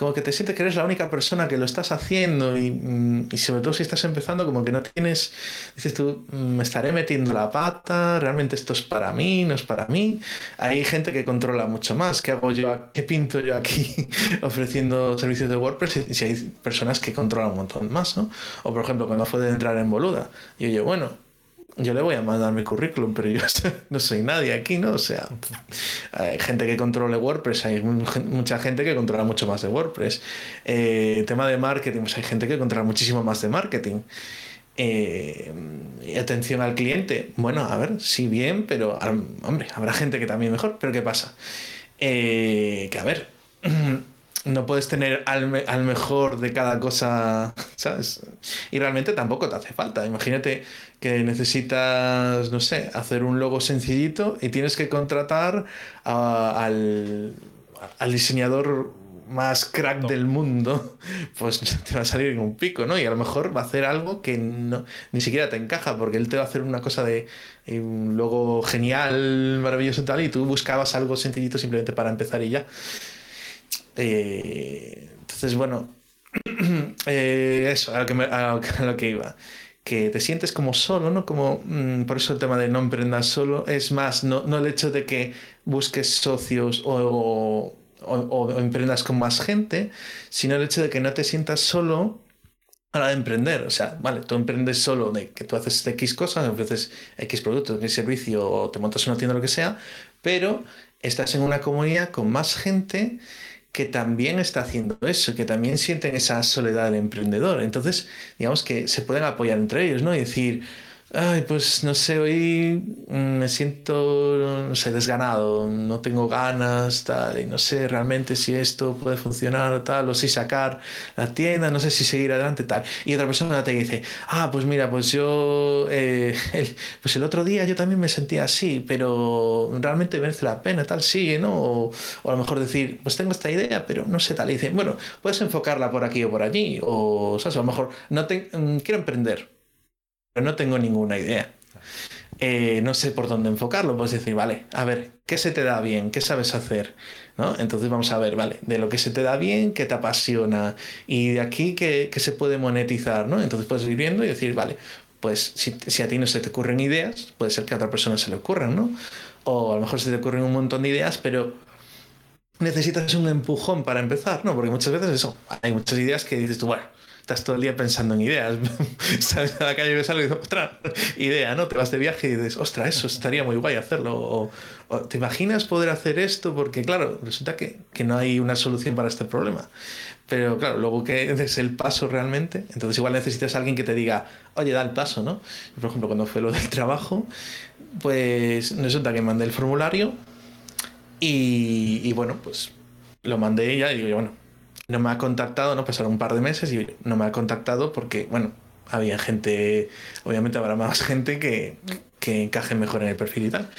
Como que te sientes que eres la única persona que lo estás haciendo mm, y, sobre todo si estás empezando como que no tienes, dices tú, mm, me estaré metiendo la pata, realmente esto es para mí, no es para mí. Hay gente que controla mucho más, ¿qué hago yo? ¿Qué pinto yo aquí ofreciendo servicios de WordPress? Y si hay personas que controlan un montón más, ¿no? O por ejemplo, cuando fue de entrar en Boluda, yo yo, bueno, yo le voy a mandar mi currículum, pero yo no soy nadie aquí, ¿no? O sea, hay gente que controle WordPress, hay mucha gente que controla mucho más de WordPress. Eh, tema de marketing, pues hay gente que controla muchísimo más de marketing. Eh, atención al cliente, bueno, a ver, sí bien, pero hombre, habrá gente que también mejor, pero ¿qué pasa? Eh, que a ver, no puedes tener al, al, mejor de cada cosa, ¿sabes? Y realmente tampoco te hace falta. Imagínate que necesitas, no sé, hacer un logo sencillito y tienes que contratar al, al diseñador más crack del mundo, pues te va a salir en un pico, ¿no? Y a lo mejor va a hacer algo que no, ni siquiera te encaja, porque él te va a hacer una cosa de un logo genial, maravilloso y tal, y tú buscabas algo sencillito simplemente para empezar y ya. Eh, entonces, bueno, eh, eso, a lo, que a lo que iba que te sientes como solo, ¿no? Como, mm, por eso el tema de no emprendas solo es más, no, no el hecho de que busques socios o, o, emprendas con más gente, sino el hecho de que no te sientas solo a la de emprender. O sea, vale, tú emprendes solo de que tú haces X cosas, ofreces X productos, X servicio o te montas una tienda, lo que sea, pero estás en una comunidad con más gente que también está haciendo eso, que también sienten esa soledad del emprendedor. Entonces, digamos que se pueden apoyar entre ellos, ¿no? Y decir, Ay, pues no sé, hoy mm, me siento, no sé, desganado, no tengo ganas, tal, y no sé realmente si esto puede funcionar tal, o si sacar la tienda, no sé si seguir adelante, tal. Y otra persona te dice, ah, pues mira, pues yo, eh, pues el otro día yo también me sentía así, pero realmente merece la pena, tal, sigue, ¿no? O, a lo mejor decir, pues tengo esta idea, pero no sé, tal, y dice, bueno, puedes enfocarla por aquí o por allí, o, ¿sabes? A lo mejor no te, mm, quiero emprender pero no tengo ninguna idea. Eh, no sé por dónde enfocarlo. Puedes decir, vale, a ver, ¿qué se te da bien? ¿Qué sabes hacer? ¿No? Entonces vamos a ver, vale, de lo que se te da bien, qué te apasiona y de aquí qué, se puede monetizar, ¿no? Entonces puedes ir viendo y decir, vale, pues si, si, a ti no se te ocurren ideas, puede ser que a otra persona se le ocurran, ¿no? O a lo mejor se te ocurren un montón de ideas, pero necesitas un empujón para empezar, ¿no? Porque muchas veces eso, hay muchas ideas que dices tú, bueno, estás todo el día pensando en ideas. Sales a la calle y sales y dices, ostras, idea, ¿no? Te vas de viaje y dices, ostras, eso estaría muy guay hacerlo. O, ¿te imaginas poder hacer esto? Porque, claro, resulta que, que, no hay una solución para este problema. Pero, claro, luego que es el paso realmente, entonces igual necesitas alguien que te diga, oye, da el paso, ¿no? Por ejemplo, cuando fue lo del trabajo, pues resulta que mandé el formulario y, bueno, pues lo mandé ya, y digo, bueno, no me ha contactado, no pasaron un par de meses y no me ha contactado porque, bueno, había gente, obviamente habrá más gente que, que encaje mejor en el perfil y tal.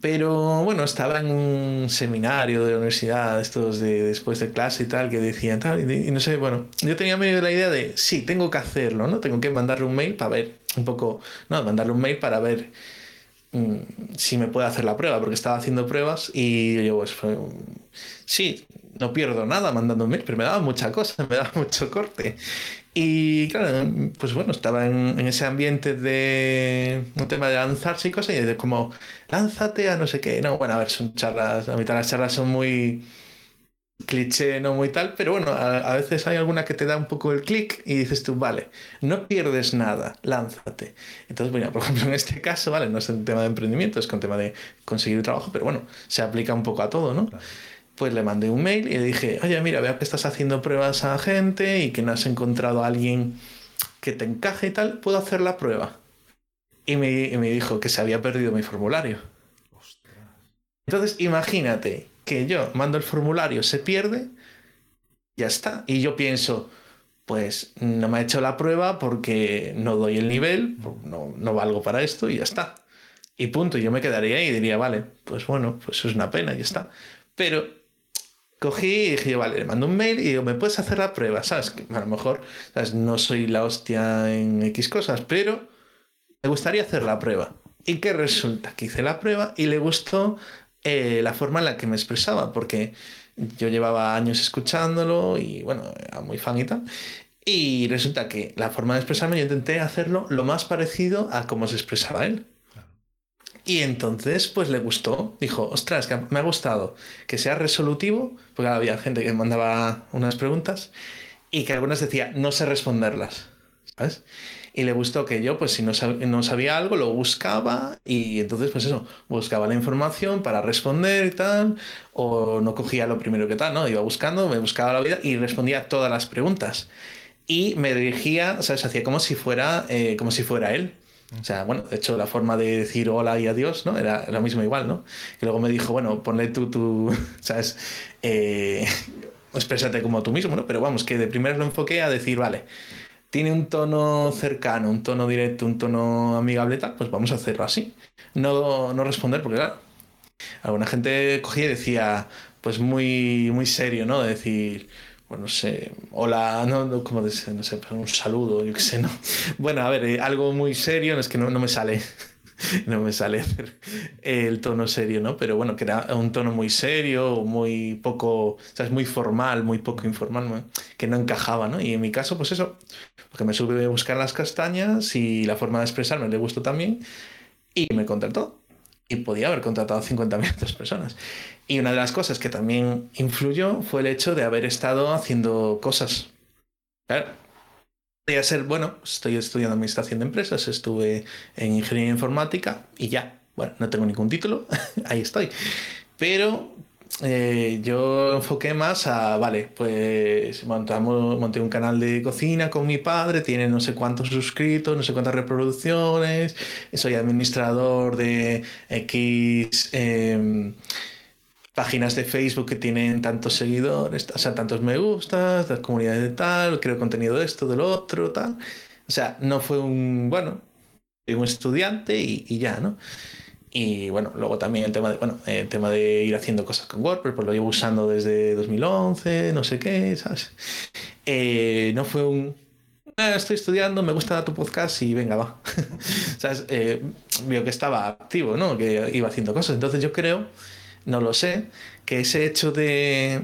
Pero bueno, estaba en un seminario de la universidad, estos de después de clase y tal, que decían tal, y, no sé, bueno, yo tenía medio la idea de, sí, tengo que hacerlo, ¿no? Tengo que mandarle un mail para ver un poco, no, mandarle un mail para ver si me puede hacer la prueba, porque estaba haciendo pruebas y yo, pues, sí, no pierdo nada mandando un mail, pero me daba mucha cosa, me daba mucho corte. Y claro, pues bueno, estaba en, ese ambiente de un tema de lanzarse y cosas, y de como, lánzate a no sé qué. No, bueno, a ver, son charlas, a mitad las charlas son muy cliché, no muy tal, pero bueno, a, veces hay alguna que te da un poco el clic y dices tú, vale, no pierdes nada, lánzate. Entonces, bueno, por ejemplo, en este caso, vale, no es un tema de emprendimiento, es un tema de conseguir trabajo, pero bueno, se aplica un poco a todo, ¿no? pues le mandé un mail y le dije, oye, mira, veo que estás haciendo pruebas a gente y que no has encontrado a alguien que te encaje y tal, ¿puedo hacer la prueba? Y me, dijo que se había perdido mi formulario. Entonces, imagínate que yo mando el formulario, se pierde, ya está. Y yo pienso, pues no me ha hecho la prueba porque no doy el nivel, no, no valgo para esto y ya está. Y punto, yo me quedaría ahí y diría, vale, pues bueno, pues es una pena, y ya está. Pero cogí y dije, vale, le mando un mail y digo, ¿me puedes hacer la prueba? ¿Sabes? Que a lo mejor no soy la hostia en X cosas, pero me gustaría hacer la prueba. ¿Y qué resulta? Que hice la prueba y le gustó eh, la forma en la que me expresaba, porque yo llevaba años escuchándolo y bueno, era muy fan y tal. Y resulta que la forma de expresarme yo intenté hacerlo lo más parecido a cómo se expresaba él. Y entonces, pues le gustó. Dijo, ostras, que me ha gustado que sea resolutivo, porque había gente que mandaba unas preguntas y que algunas decía, no sé responderlas. ¿Sabes? Y le gustó que yo, pues si no, no sabía algo, lo buscaba y entonces, pues eso, buscaba la información para responder y tal, o no cogía lo primero que tal, ¿no? Iba buscando, me buscaba la vida y respondía todas las preguntas. Y me dirigía, ¿sabes? Hacía como si fuera, eh, como si fuera él. O sea, bueno, de hecho la forma de decir hola y adiós, ¿no? Era lo mismo igual, ¿no? Y luego me dijo, bueno, ponle tú tu, ¿sabes? Eh, como tú mismo, ¿no? Pero vamos, que de primero lo enfoqué a decir, vale, tiene un tono cercano, un tono directo, un tono amigable, tal, pues vamos a hacerlo así. No, no responder, porque claro, alguna gente cogía y decía, pues muy, muy serio, ¿no? decir, pues no sé, hola, no, no como no sé, un saludo, yo qué sé, ¿no? Bueno, a ver, eh, algo muy serio, es que no, no me sale. no me sale el tono serio, ¿no? Pero bueno, que era un tono muy serio, muy poco, o sea, es muy formal, muy poco informal, que no encajaba, ¿no? Y en mi caso, pues eso, porque me sube a buscar las castañas y la forma de expresarme le gustó también y me contrató. Y podía haber contratado 50.000 otras personas. Y una de las cosas que también influyó fue el hecho de haber estado haciendo cosas. Claro, podría ser, bueno, estoy estudiando administración de empresas, estuve en ingeniería informática y ya. Bueno, no tengo ningún título, ahí estoy. Pero eh, yo enfoqué más a, vale, pues montamos, monté un canal de cocina con mi padre, tiene no sé cuántos suscritos, no sé cuántas reproducciones, soy administrador de X em, páginas de Facebook que tienen tantos seguidores, o sea, tantos me gustas, las comunidades de tal, creo contenido de esto, del otro, tal. O sea, no fue un, bueno, un estudiante y, y ya, ¿no? Y bueno, luego también el tema de, bueno, el tema de ir haciendo cosas con WordPress, pues lo llevo usando desde 2011, no sé qué, ¿sabes? Eh, no fue un, ah, estoy estudiando, me gusta tu podcast y venga, va. ¿Sabes? Eh, vio que estaba activo, ¿no? Que iba haciendo cosas. Entonces yo creo, no lo sé, que ese hecho de,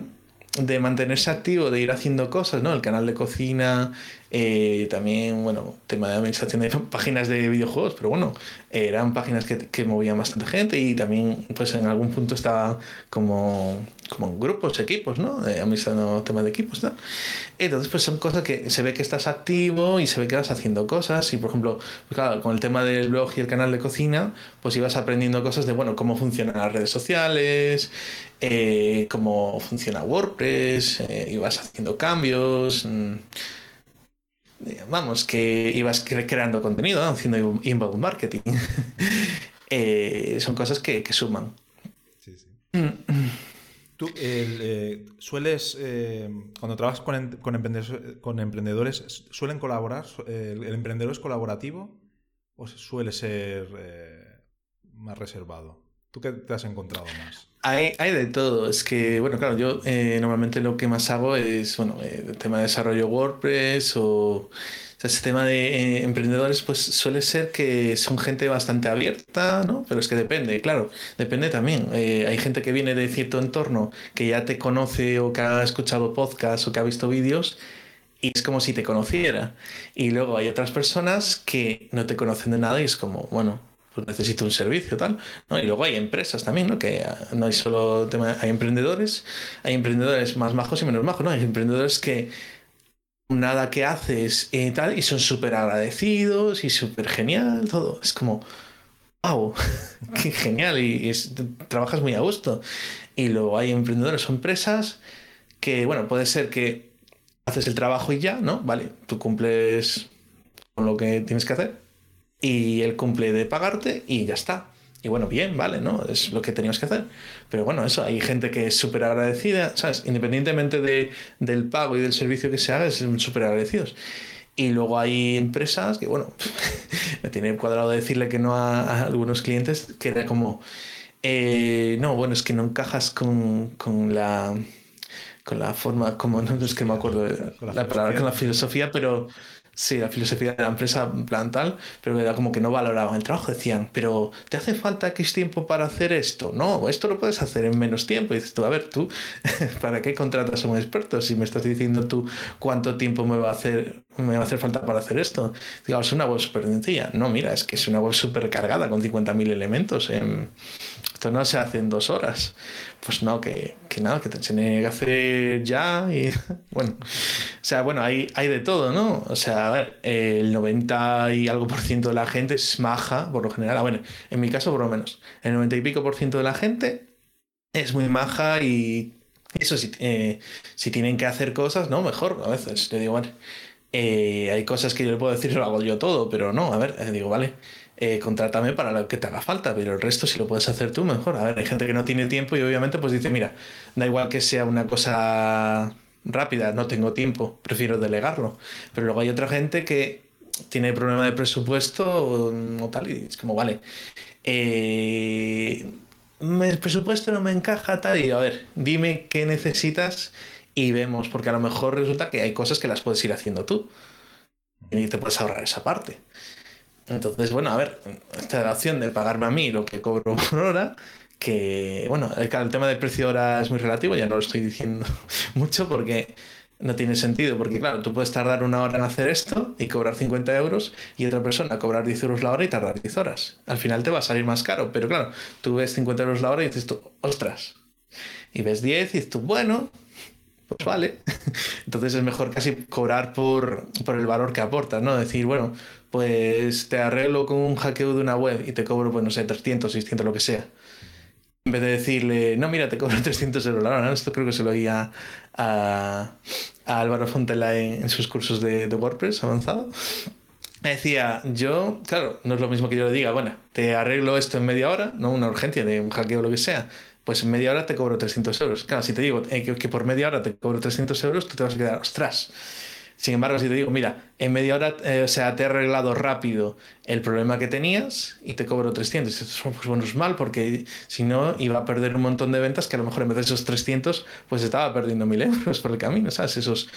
de mantenerse activo, de ir haciendo cosas, ¿no? El canal de cocina, eh, también, bueno, tema de administración de páginas de videojuegos, pero bueno, eran páginas que, que, movían bastante gente y también, pues en algún punto estaba como, como grupos, equipos, ¿no? Eh, administrando temas de equipos, ¿no? Entonces, pues son cosas que se ve que estás activo y se ve que vas haciendo cosas. Y por ejemplo, pues claro, con el tema del blog y el canal de cocina, pues ibas aprendiendo cosas de, bueno, cómo funcionan las redes sociales, eh, cómo funciona WordPress, eh, ibas haciendo cambios. Mmm, vamos, que ibas creando contenido, haciendo inbound marketing. eh, son cosas que, que suman. Sí, sí. Tú eh, sueles, eh, cuando trabajas con, con, emprendedores, con, emprendedores, ¿suelen colaborar? ¿El, ¿El, emprendedor es colaborativo o suele ser más reservado? ¿Tú qué te has encontrado más? Hay, hay de todo. Es que, bueno, claro, yo eh, normalmente lo que más hago es, bueno, eh, el tema de desarrollo WordPress o, o sea, ese tema de eh, emprendedores, pues suele ser que son gente bastante abierta, ¿no? Pero es que depende, claro, depende también. Eh, hay gente que viene de cierto entorno que ya te conoce o que ha escuchado podcasts o que ha visto vídeos y es como si te conociera. Y luego hay otras personas que no te conocen de nada y es como, bueno, pues necesito un servicio, tal. ¿no? Y luego hay empresas también, ¿no? Que ah, no hay solo tema, hay emprendedores, hay emprendedores más majos y menos majos, ¿no? Hay emprendedores que nada que haces y tal, y son súper agradecidos y súper genial, todo. Es como, wow, qué genial, y trabajas muy a gusto. Y luego hay emprendedores o empresas que, bueno, puede ser que haces el trabajo y ya, ¿no? Vale, tú cumples con lo que tienes que hacer y él cumple de pagarte y ya está. Y bueno, bien, vale, ¿no? Es lo que teníamos que hacer. Pero bueno, eso, hay gente que es súper agradecida, ¿sabes? Independientemente de, del pago y del servicio que se haga, es súper agradecidos. Y luego hay empresas que, bueno, me tiene cuadrado decirle que no a, a algunos clientes, que era como, eh, no, bueno, es que no encajas con, con la con la forma, como no es que me acuerdo la palabra, con la filosofía, pero Sí, la filosofía de la empresa plan tal, pero era como que no valoraban el trabajo. Decían, pero ¿te hace falta X tiempo para hacer esto? No, esto lo puedes hacer en menos tiempo. Y dices tú, a ver, tú, ¿para qué contratas a un experto si me estás diciendo tú cuánto tiempo me va a hacer, me va a hacer falta para hacer esto? Digamos, una web súper sencilla. No, mira, es que es una web súper cargada con 50.000 elementos. En... Esto no se hace en dos horas. Pues no, que, que nada, que te tiene que hacer ya. Y bueno, o sea, bueno, hay, hay de todo, ¿no? O sea, a ver, el 90 y algo por ciento de la gente es maja, por lo general. Ah, bueno, en mi caso, por lo menos, el 90 y pico por ciento de la gente es muy maja y eso, si, eh, si tienen que hacer cosas, ¿no? Mejor, a veces, le digo, vale. Eh, hay cosas que yo le puedo decir, lo hago yo todo, pero no, a ver, digo, vale eh, contrátame para lo que te haga falta, pero el resto si lo puedes hacer tú, mejor. A ver, hay gente que no tiene tiempo y obviamente pues dice, mira, da igual que sea una cosa rápida, no tengo tiempo, prefiero delegarlo. Pero luego hay otra gente que tiene problema de presupuesto o, tal y es como, vale, eh, el presupuesto no me encaja tal y a ver, dime qué necesitas y vemos, porque a lo mejor resulta que hay cosas que las puedes ir haciendo tú y te puedes ahorrar esa parte. Entonces, bueno, a ver, esta la opción de pagarme a mí lo que cobro por hora, que, bueno, el, el tema del precio ahora es muy relativo, ya no lo estoy diciendo mucho porque no tiene sentido, porque claro, tú puedes tardar una hora en hacer esto y cobrar 50 euros y otra persona cobrar 10 euros la hora y tardar 10 horas. Al final te va a salir más caro, pero claro, tú ves 50 euros la hora y dices tú, ostras. Y ves 10 y dices tú, bueno, pues vale. Entonces es mejor casi cobrar por, por el valor que aportas, ¿no? Decir, bueno, pues te arreglo con un hackeo de una web y te cobro, pues no sé, 300, 600, lo que sea en vez de decirle, no, mira, te cobro 300 euros la hora, esto creo que se lo oía a, a Álvaro Fontela en, sus cursos de, de, WordPress avanzado. Me decía, yo, claro, no es lo mismo que yo le diga, bueno, te arreglo esto en media hora, no una urgencia de un hackeo o lo que sea, pues en media hora te cobro 300 euros. Claro, si te digo eh, que, que, por media hora te cobro 300 euros, tú te vas a quedar, ostras. Sin embargo, si te digo, mira, en media hora, eh, o te he arreglado rápido el problema que tenías y te cobro 300. Pues bueno, es mal porque si no iba a perder un montón de ventas que a lo mejor en vez de esos 300, pues estaba perdiendo 1000 euros por el camino, ¿sabes? Esos,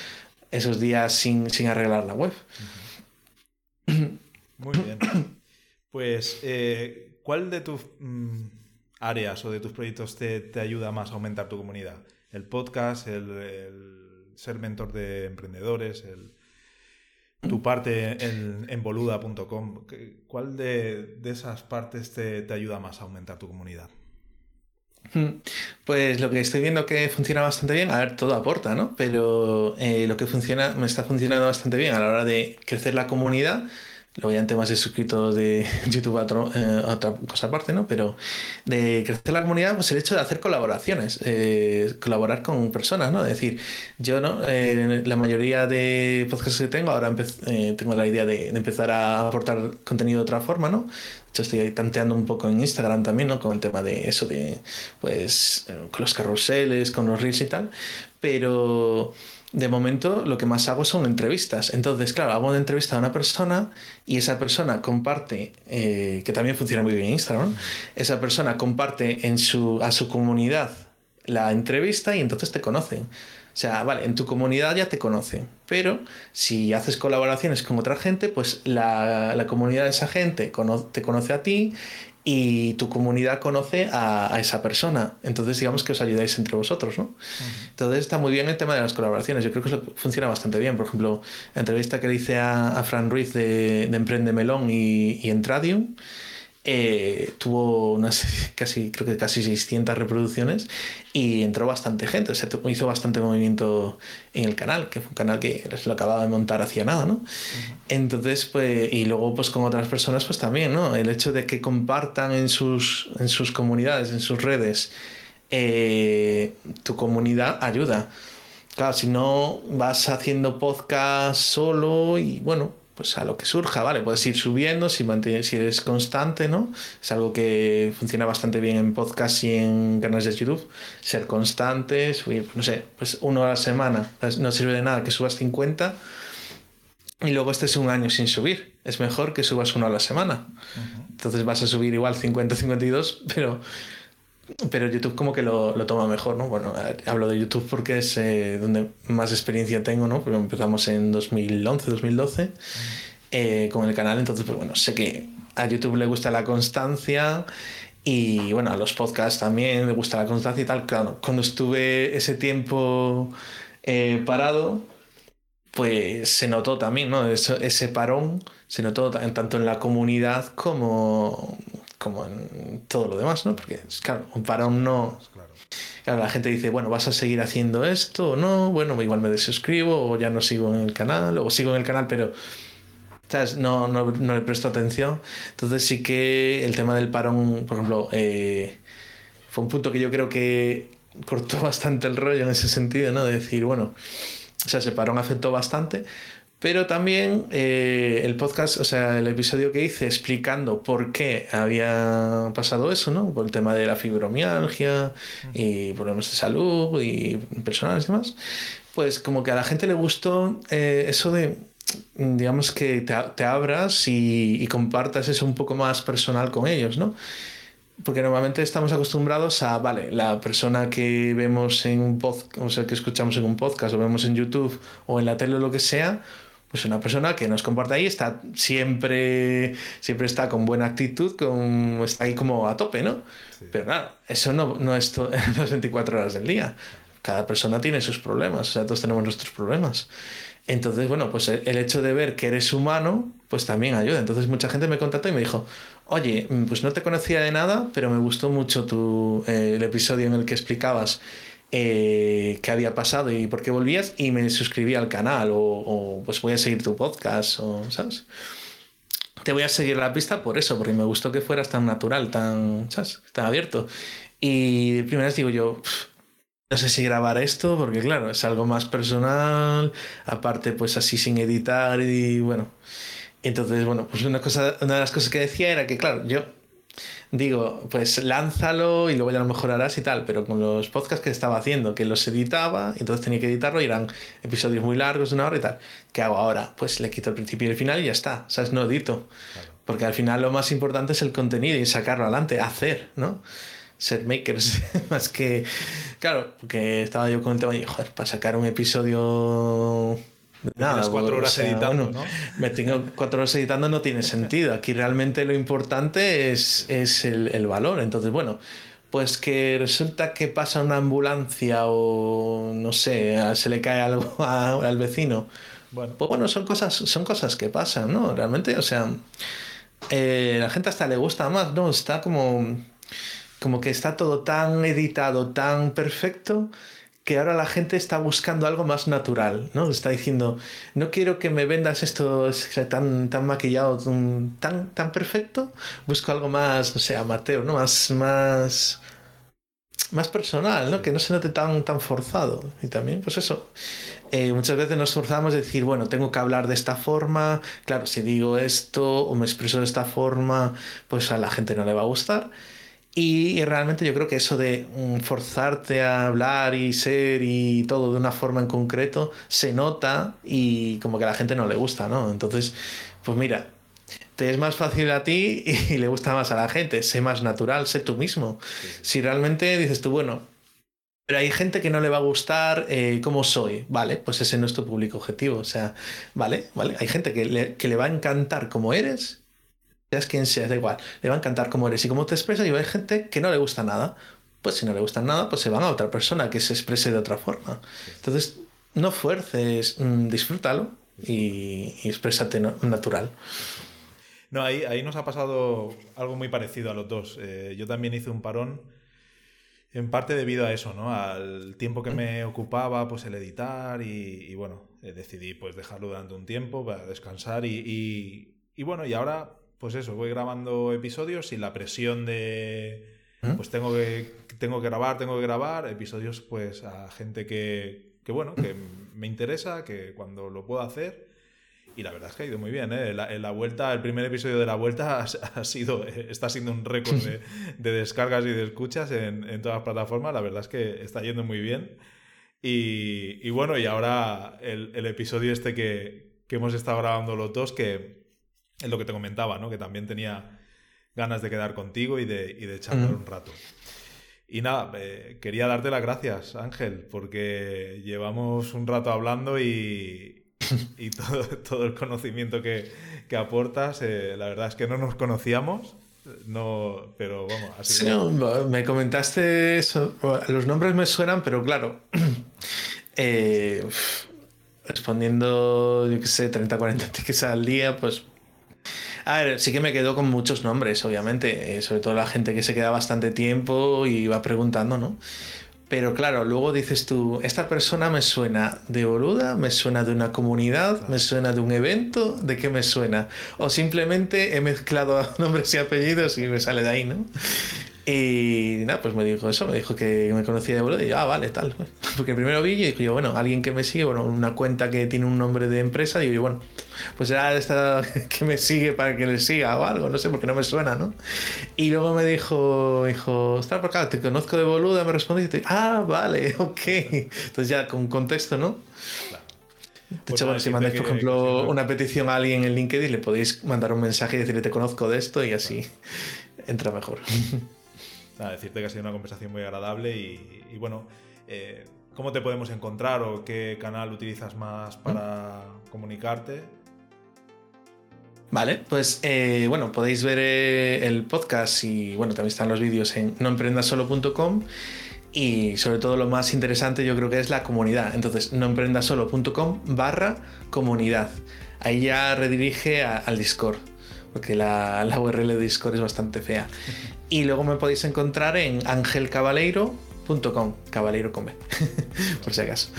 esos días sin, sin arreglar la web. Muy bien. Pues, eh, ¿cuál de tus mm, áreas o de tus proyectos te, te, ayuda más a aumentar tu comunidad? ¿El podcast, el, el ser mentor de emprendedores, tu parte en, en boluda.com. ¿Cuál de, de, esas partes te, te, ayuda más a aumentar tu comunidad? Hmm. Pues lo que estoy viendo que funciona bastante bien, a ver, todo aporta, ¿no? Pero eh, lo que funciona, me está funcionando bastante bien a la hora de crecer la comunidad Luego ya en temas de suscritos de YouTube eh, otra cosa aparte, ¿no? Pero de crecer la comunidad, pues el hecho de hacer colaboraciones, eh, colaborar con personas, ¿no? Es decir, yo, ¿no? Eh, la mayoría de podcasts que tengo, ahora eh, tengo la idea de, empezar a aportar contenido de otra forma, ¿no? Hecho, estoy tanteando un poco en Instagram también, ¿no? Con el tema de eso, de, pues, con los carruseles, con los reels y tal. Pero de momento lo que más hago son entrevistas. Entonces, claro, hago una entrevista a una persona y esa persona comparte, eh, que también funciona muy bien en Instagram, esa persona comparte en su, a su comunidad la entrevista y entonces te conocen. O sea, vale, en tu comunidad ya te conocen, pero si haces colaboraciones con otra gente, pues la, la comunidad de esa gente te conoce a ti y tu comunidad conoce a, a, esa persona. Entonces, digamos que os ayudáis entre vosotros, ¿no? Uh -huh. Entonces, está muy bien el tema de las colaboraciones. Yo creo que eso funciona bastante bien. Por ejemplo, la entrevista que le hice a, a Fran Ruiz de, de Emprende Melón y, y Entradium, eh, tuvo unas casi, creo que casi 600 reproducciones y entró bastante gente, o sea, hizo bastante movimiento en el canal, que fue un canal que lo acababa de montar hacía nada, ¿no? Uh -huh. Entonces, pues, y luego pues con otras personas, pues también, ¿no? El hecho de que compartan en sus, en sus comunidades, en sus redes, eh, tu comunidad ayuda. Claro, si no vas haciendo podcast solo y bueno, pues a lo que surja, ¿vale? Puedes ir subiendo si, mantienes, si eres constante, ¿no? Es algo que funciona bastante bien en podcast y en canales de YouTube. Ser constante, subir, no sé, pues uno a la semana. No sirve de nada que subas 50 y luego estés un año sin subir. Es mejor que subas uno a la semana. Uh -huh. Entonces vas a subir igual 50, 52, pero pero YouTube como que lo, lo, toma mejor, ¿no? Bueno, hablo de YouTube porque es eh, donde más experiencia tengo, ¿no? Porque empezamos en 2011, 2012 eh, con el canal, entonces, pues bueno, sé que a YouTube le gusta la constancia y bueno, a los podcasts también le gusta la constancia y tal. Claro, cuando estuve ese tiempo eh, parado, pues se notó también, ¿no? Eso, ese parón se notó tanto en la comunidad como como en todo lo demás, ¿no? Porque, claro, un parón no... Claro. claro, la gente dice, bueno, ¿vas a seguir haciendo esto o no? Bueno, igual me desuscribo o ya no sigo en el canal o sigo en el canal, pero... ¿sabes? No, no, no le presto atención. Entonces sí que el tema del parón, por ejemplo, eh, fue un punto que yo creo que cortó bastante el rollo en ese sentido, ¿no? De decir, bueno, o sea, ese parón afectó bastante, pero también eh, el podcast, o sea, el episodio que hice explicando por qué había pasado eso, ¿no? Por el tema de la fibromialgia y problemas de salud y personales y demás. Pues como que a la gente le gustó eh, eso de, digamos, que te, te abras y, y, compartas eso un poco más personal con ellos, ¿no? Porque normalmente estamos acostumbrados a, vale, la persona que vemos en un podcast, o sea, que escuchamos en un podcast o vemos en YouTube o en la tele o lo que sea, pues una persona que nos comporta ahí, está siempre, siempre está con buena actitud, con, está ahí como a tope, ¿no? Pero claro, eso no, no es las 24 horas del día. Cada persona tiene sus problemas, o sea, todos tenemos nuestros problemas. Entonces, bueno, pues el hecho de ver que eres humano, pues también ayuda. Entonces mucha gente me contactó y me dijo, oye, pues no te conocía de nada, pero me gustó mucho tu, eh, el episodio en el que explicabas eh, qué había pasado y por qué volvías y me suscribí al canal o, pues voy a seguir tu podcast o, ¿sabes? Te voy a seguir la pista por eso, porque me gustó que fueras tan natural, tan, ¿sabes? Tan abierto. Y de primeras digo yo, no sé si grabar esto, porque claro, es algo más personal, aparte pues así sin editar y bueno. Entonces, bueno, pues una, cosa, una de las cosas que decía era que, claro, yo digo, pues lánzalo y luego ya lo mejorarás y tal, pero con los podcasts que estaba haciendo, que los editaba, entonces tenía que editarlo y eran episodios muy largos de una hora y tal. ¿Qué hago ahora? Pues le quito el principio y el final y ya está, ¿sabes? No edito. Porque al final lo más importante es el contenido y sacarlo adelante, hacer, ¿no? Ser makers, más que. Claro, porque estaba yo con el tema y, joder, para sacar un episodio Nada, cuatro horas editando, ¿no? Me tengo cuatro horas editando no tiene sentido. Aquí realmente lo importante es, es el, el, valor. Entonces, bueno, pues que resulta que pasa una ambulancia o no sé, se le cae algo al vecino. Bueno. Pues bueno, son cosas, son cosas que pasan, ¿no? Realmente, o sea, eh, la gente hasta le gusta más, ¿no? Está como, como que está todo tan editado, tan perfecto que ahora la gente está buscando algo más natural, ¿no? Está diciendo, no quiero que me vendas esto tan, tan maquillado, tan, tan perfecto, busco algo más, no sé, amateur, ¿no? Más, más, más personal, ¿no? Que no se note tan, tan forzado. Y también, pues eso, eh, muchas veces nos forzamos a decir, bueno, tengo que hablar de esta forma, claro, si digo esto o me expreso de esta forma, pues a la gente no le va a gustar. Y realmente yo creo que eso de mm, forzarte a hablar y ser y todo de una forma en concreto se nota y como que a la gente no le gusta, ¿no? Entonces, pues mira, te es más fácil a ti y le gusta más a la gente, sé más natural, sé tú mismo. Si realmente dices tú, bueno, pero hay gente que no le va a gustar eh, cómo soy, vale, pues ese no es tu público objetivo, o sea, vale, vale, hay gente que le, que le va a encantar como eres seas quien seas, da igual, le va a encantar cómo eres y cómo te expresas y hay gente que no le gusta nada. Pues si no le gusta nada, pues se van a otra persona que se exprese de otra forma. Entonces, no fuerces, mm, disfrútalo y, y exprésate natural. No, ahí, ahí nos ha pasado algo muy parecido a los dos. Eh, yo también hice un parón en parte debido a eso, ¿no? Al tiempo que me ocupaba, pues el editar y, bueno, eh, decidí pues dejarlo durante un tiempo para descansar y, y, y, bueno, y ahora pues eso, voy grabando episodios sin la presión de, ¿Mm? pues tengo que, tengo que grabar, tengo que grabar, episodios pues a gente que, que bueno, que me interesa, que cuando lo puedo hacer. Y la verdad es que ha ido muy bien, ¿eh? En la, vuelta, el primer episodio de la vuelta ha, sido, está siendo un récord de, de, descargas y de escuchas en, en, todas las plataformas. La verdad es que está yendo muy bien. Y, y bueno, y ahora el, el episodio este que, que, hemos estado grabando los dos, que, es lo que te comentaba, ¿no? Que también tenía ganas de quedar contigo y de, y de charlar un rato. Y nada, eh, quería darte las gracias, Ángel, porque llevamos un rato hablando y, y todo, todo, el conocimiento que, que aportas, eh, la verdad es que no nos conocíamos. No, pero vamos, así sí, me comentaste eso. Los nombres me suenan, pero claro, eh, respondiendo, yo qué sé, 30, 40 tickets al día, pues a ver, sí que me quedo con muchos nombres, obviamente, eh, sobre todo la gente que se queda bastante tiempo y va preguntando, ¿no? Pero claro, luego dices tú, esta persona me suena de boluda, me suena de una comunidad, me suena de un evento, ¿de qué me suena? O simplemente he mezclado nombres y apellidos y me sale de ahí, ¿no? Y nada, pues me dijo eso, me dijo que me conocía de boluda y yo, ah, vale, tal. Porque primero vi y digo bueno, alguien que me sigue, bueno, una cuenta que tiene un nombre de empresa, digo bueno, pues era esta que me sigue para que le siga o algo, no sé, porque no me suena, ¿no? Y luego me dijo, dijo, está por acá, te conozco de boluda, me respondiste, ah, vale, ok. Entonces ya con contexto, ¿no? De hecho, bueno, si mandáis, por ejemplo, una petición a alguien en LinkedIn, le podéis mandar un mensaje y decirle te conozco de esto y así entra mejor. Nada, decirte que ha sido una conversación muy agradable y, bueno, eh, ¿cómo te podemos encontrar o qué canal utilizas más para comunicarte. Vale, pues eh, bueno, podéis ver eh, el podcast y bueno, también están los vídeos en noemprendasolo.com y sobre todo lo más interesante yo creo que es la comunidad. Entonces, noemprendasolo.com barra comunidad. Ahí ya redirige al Discord, porque la, la, URL de Discord es bastante fea. Y luego me podéis encontrar en angelcabaleiro.com, cabaleiro con B, por si acaso.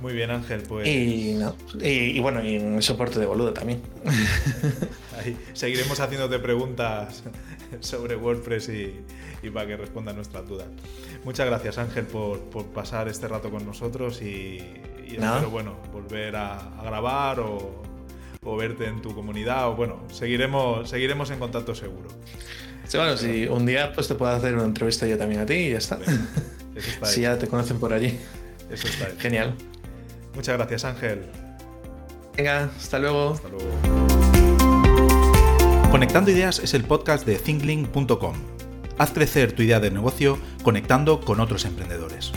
Muy bien, Ángel, pues. Y, y, bueno, y en el soporte de boludo también. Ahí, seguiremos haciéndote preguntas sobre WordPress y, y, para que respondan nuestras dudas. Muchas gracias, Ángel, por, por pasar este rato con nosotros y, y espero, bueno, volver a, a grabar o, o, verte en tu comunidad. O bueno, seguiremos, seguiremos en contacto seguro. Sí, bueno, si un día pues te puedo hacer una entrevista yo también a ti y ya está. está si ya te conocen por allí. Eso está ahí. Genial. Muchas gracias, Ángel. Venga, hasta luego. Hasta luego. Conectando Ideas es el podcast de thinklink.com. Haz crecer tu idea de negocio conectando con otros emprendedores.